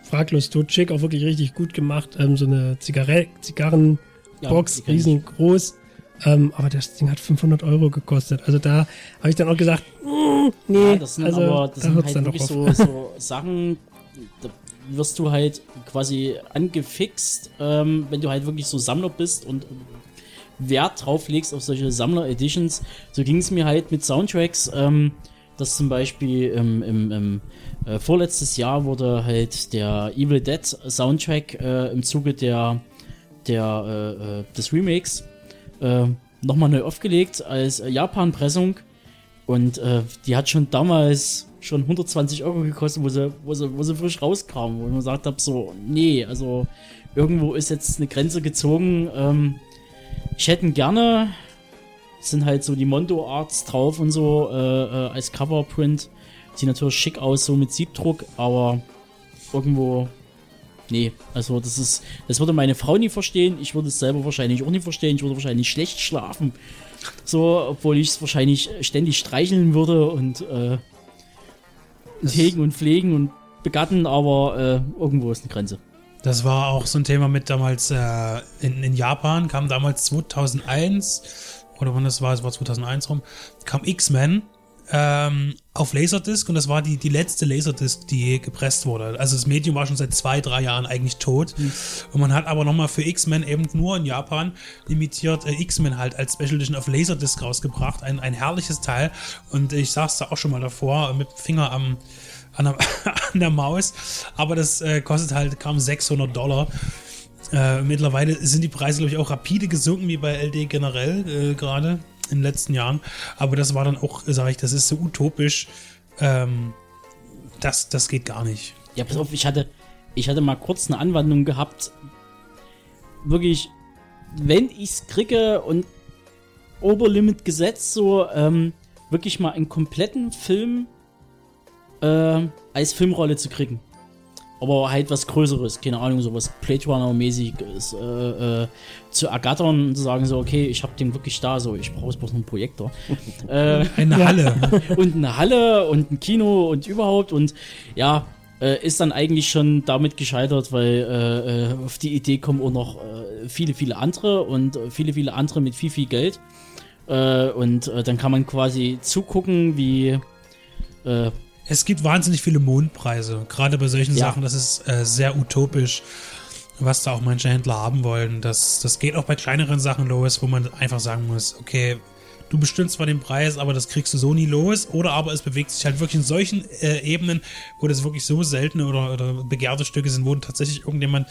fraglos tot schick, auch wirklich richtig gut gemacht, ähm, so eine Zigarre Zigarrenbox, Ja, riesengroß. Ähm, aber das Ding hat 500 Euro gekostet. Also da habe ich dann auch gesagt, mm, nee, Ja, das sind also aber das da sind halt dann wirklich so, so Sachen, da wirst du halt quasi angefixt, ähm, wenn du halt wirklich so Sammler bist und Wert drauf legst auf solche Sammler-Editions. So ging es mir halt mit Soundtracks, ähm, dass zum Beispiel im, im, im äh, vorletztes Jahr wurde halt der Evil Dead Soundtrack äh, im Zuge der, der äh, äh, des Remakes äh, nochmal neu aufgelegt als äh, Japan-Pressung. Und äh, die hat schon damals schon 120 Euro gekostet, wo sie, wo sie, wo sie frisch rauskam. Wo ich mir gesagt habe, so, nee, also irgendwo ist jetzt eine Grenze gezogen. Ähm, ich hätte gerne. Sind halt so die Mondo-Arts drauf und so äh, äh, als Coverprint. Sieht natürlich schick aus, so mit Siebdruck, aber irgendwo. Nee, also das ist. Das würde meine Frau nie verstehen. Ich würde es selber wahrscheinlich auch nie verstehen. Ich würde wahrscheinlich schlecht schlafen. So, obwohl ich es wahrscheinlich ständig streicheln würde und äh, hegen und pflegen und begatten, aber äh, irgendwo ist eine Grenze. Das war auch so ein Thema mit damals äh, in, in Japan, kam damals 2001 oder wann das war, es war 2001 rum, kam X-Men ähm, auf Laserdisc und das war die, die letzte Laserdisc, die gepresst wurde. Also das Medium war schon seit zwei, drei Jahren eigentlich tot und man hat aber nochmal für X-Men eben nur in Japan limitiert äh, X-Men halt als Special Edition auf Laserdisc rausgebracht. Ein, ein herrliches Teil und ich saß da auch schon mal davor mit dem Finger am an der, [laughs] an der Maus, aber das äh, kostet halt kaum 600 Dollar. Äh, mittlerweile sind die Preise, glaube ich, auch rapide gesunken, wie bei LD generell äh, gerade in den letzten Jahren. Aber das war dann auch, sage ich, das ist so utopisch. Ähm, das, das geht gar nicht. Ja, pass auf, ich hatte, ich hatte mal kurz eine Anwandlung gehabt. Wirklich, wenn ich's kriege und Oberlimit gesetzt, so ähm, wirklich mal einen kompletten Film äh, als Filmrolle zu kriegen. Aber halt was Größeres, keine Ahnung, sowas Blade Runner-mäßig ist, äh, äh, zu ergattern und zu sagen, so, okay, ich hab den wirklich da, so, ich brauche bloß einen Projektor. [laughs] äh, Eine Halle. [laughs] und eine Halle und ein Kino und überhaupt und ja, äh, ist dann eigentlich schon damit gescheitert, weil äh, äh, auf die Idee kommen auch noch viele, viele andere und viele, viele andere mit viel, viel Geld. Und dann kann man quasi zugucken, wie Es gibt wahnsinnig viele Mondpreise, gerade bei solchen Ja. Sachen. Das ist äh, sehr utopisch, was da auch manche Händler haben wollen. Das, das geht auch bei kleineren Sachen los, wo man einfach sagen muss, okay, du bestimmst zwar den Preis, aber das kriegst du so nie los. Oder aber es bewegt sich halt wirklich in solchen äh, Ebenen, wo das wirklich so seltene oder, oder begehrte Stücke sind, wo tatsächlich irgendjemand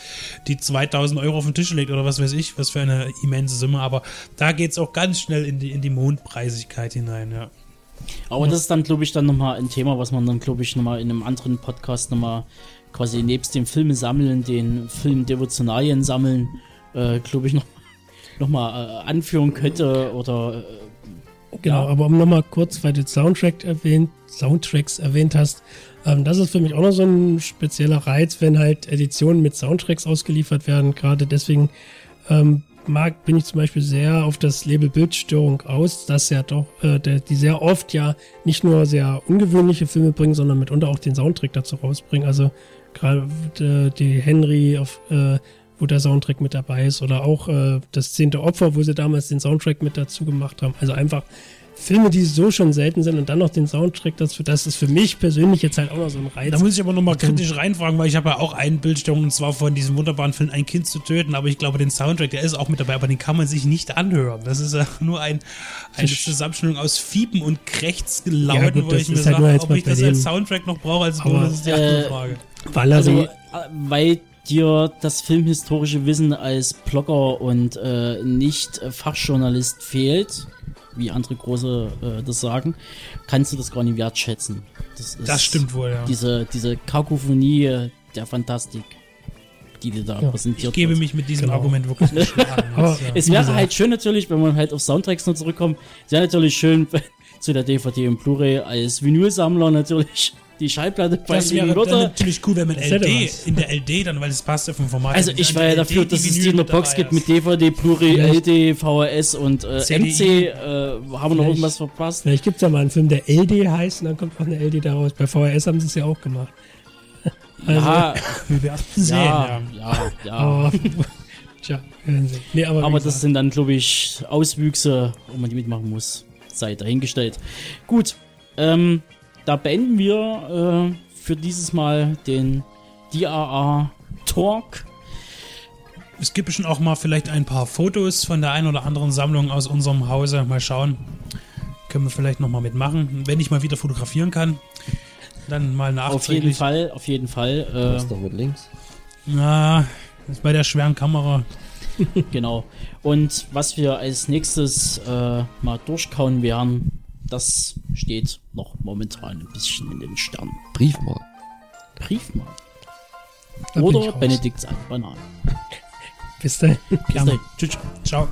die 2000 Euro auf den Tisch legt oder was weiß ich, was für eine immense Summe. Aber da geht es auch ganz schnell in die, in die Mondpreisigkeit hinein, ja. Aber das ist dann, glaube ich, dann nochmal ein Thema, was man dann, glaube ich, nochmal in einem anderen Podcast nochmal quasi nebst dem Filme sammeln, den Filmdevotionalien sammeln, äh, glaube ich, noch, noch mal äh, anführen könnte oder äh, Genau, Ja. aber um nochmal kurz, weil du Soundtrack erwähnt, Soundtracks erwähnt hast, ähm, das ist für mich auch noch so ein spezieller Reiz, wenn halt Editionen mit Soundtracks ausgeliefert werden. Gerade deswegen ähm, mag, bin ich zum Beispiel sehr auf das Label Bildstörung aus, das ja doch, äh, der, die sehr oft ja nicht nur sehr ungewöhnliche Filme bringen, sondern mitunter auch den Soundtrack dazu rausbringen. Also gerade äh, die Henry auf äh, wo der Soundtrack mit dabei ist oder auch äh, das zehnte Opfer, wo sie damals den Soundtrack mit dazu gemacht haben. Also einfach Filme, die so schon selten sind und dann noch den Soundtrack dazu, das ist für mich persönlich jetzt halt auch noch so ein Reiz. Da muss ich aber nochmal kritisch reinfragen, weil ich habe ja auch einen Bildstörung und zwar von diesem wunderbaren Film Ein Kind zu töten, aber ich glaube, den Soundtrack, der ist auch mit dabei, aber den kann man sich nicht anhören. Das ist ja [laughs] nur ein, eine Zusammenstellung aus Fiepen und Krächzlauten, Ja, gut, wo ich mir halt sage, ob ich das als dem- Soundtrack noch brauche als Aber, Bonus, ist die andere äh, Frage. weil also, äh, weil dir das filmhistorische Wissen als Blogger und äh, nicht Fachjournalist fehlt, wie andere große äh, das sagen, kannst du das gar nicht wertschätzen. Das, ist Das stimmt wohl, ja. Diese, diese Kakophonie der Fantastik. die dir da Ja. präsentiert Ich gebe wird. mich mit diesem Genau. Argument wirklich nicht schlagen. [laughs] Aber- äh, Es wäre halt schön natürlich, wenn man halt auf Soundtracks noch zurückkommt, es wäre natürlich schön, [laughs] zu der DVD und Blu-ray als Vinylsammler natürlich die Schallplatte das wäre dann würde. natürlich cool, wenn man LD was. in der LD dann, weil es passt ja vom Format. Also ich war ja dafür, dass es die in der mit Box gibt mit. DVD, Blu-ray, LD, VHS und äh. MC. Äh, haben wir noch irgendwas verpasst? Vielleicht gibt es ja mal einen Film, der LD heißt und dann kommt auch eine LD daraus. Bei VHS haben sie es ja auch gemacht. [laughs] Also, ja, [laughs] Wir werden sehen, ja, ja. ja, [laughs] tja, werden Sie. Nee, aber, Aber das sind dann, glaube ich, Auswüchse, wo man die mitmachen muss. Sei dahingestellt. Gut, ähm, da beenden wir äh, für dieses Mal den DRA Talk. Es gibt schon auch mal vielleicht ein paar Fotos von der einen oder anderen Sammlung aus unserem Hause. Mal schauen. Können wir vielleicht noch mal mitmachen. Wenn ich mal wieder fotografieren kann, dann mal Auf jeden nachträglich. Fall, auf jeden Fall. Was Äh, doch mit links? Na, das ist bei der schweren Kamera. [laughs] genau. Und was wir als nächstes äh, mal durchkauen werden, das steht noch momentan ein bisschen in den Sternen. Briefmarken. Briefmarken. Oder. Benedikts Banane. [laughs] Bis dahin. Bis dahin. Tschüss. Ciao.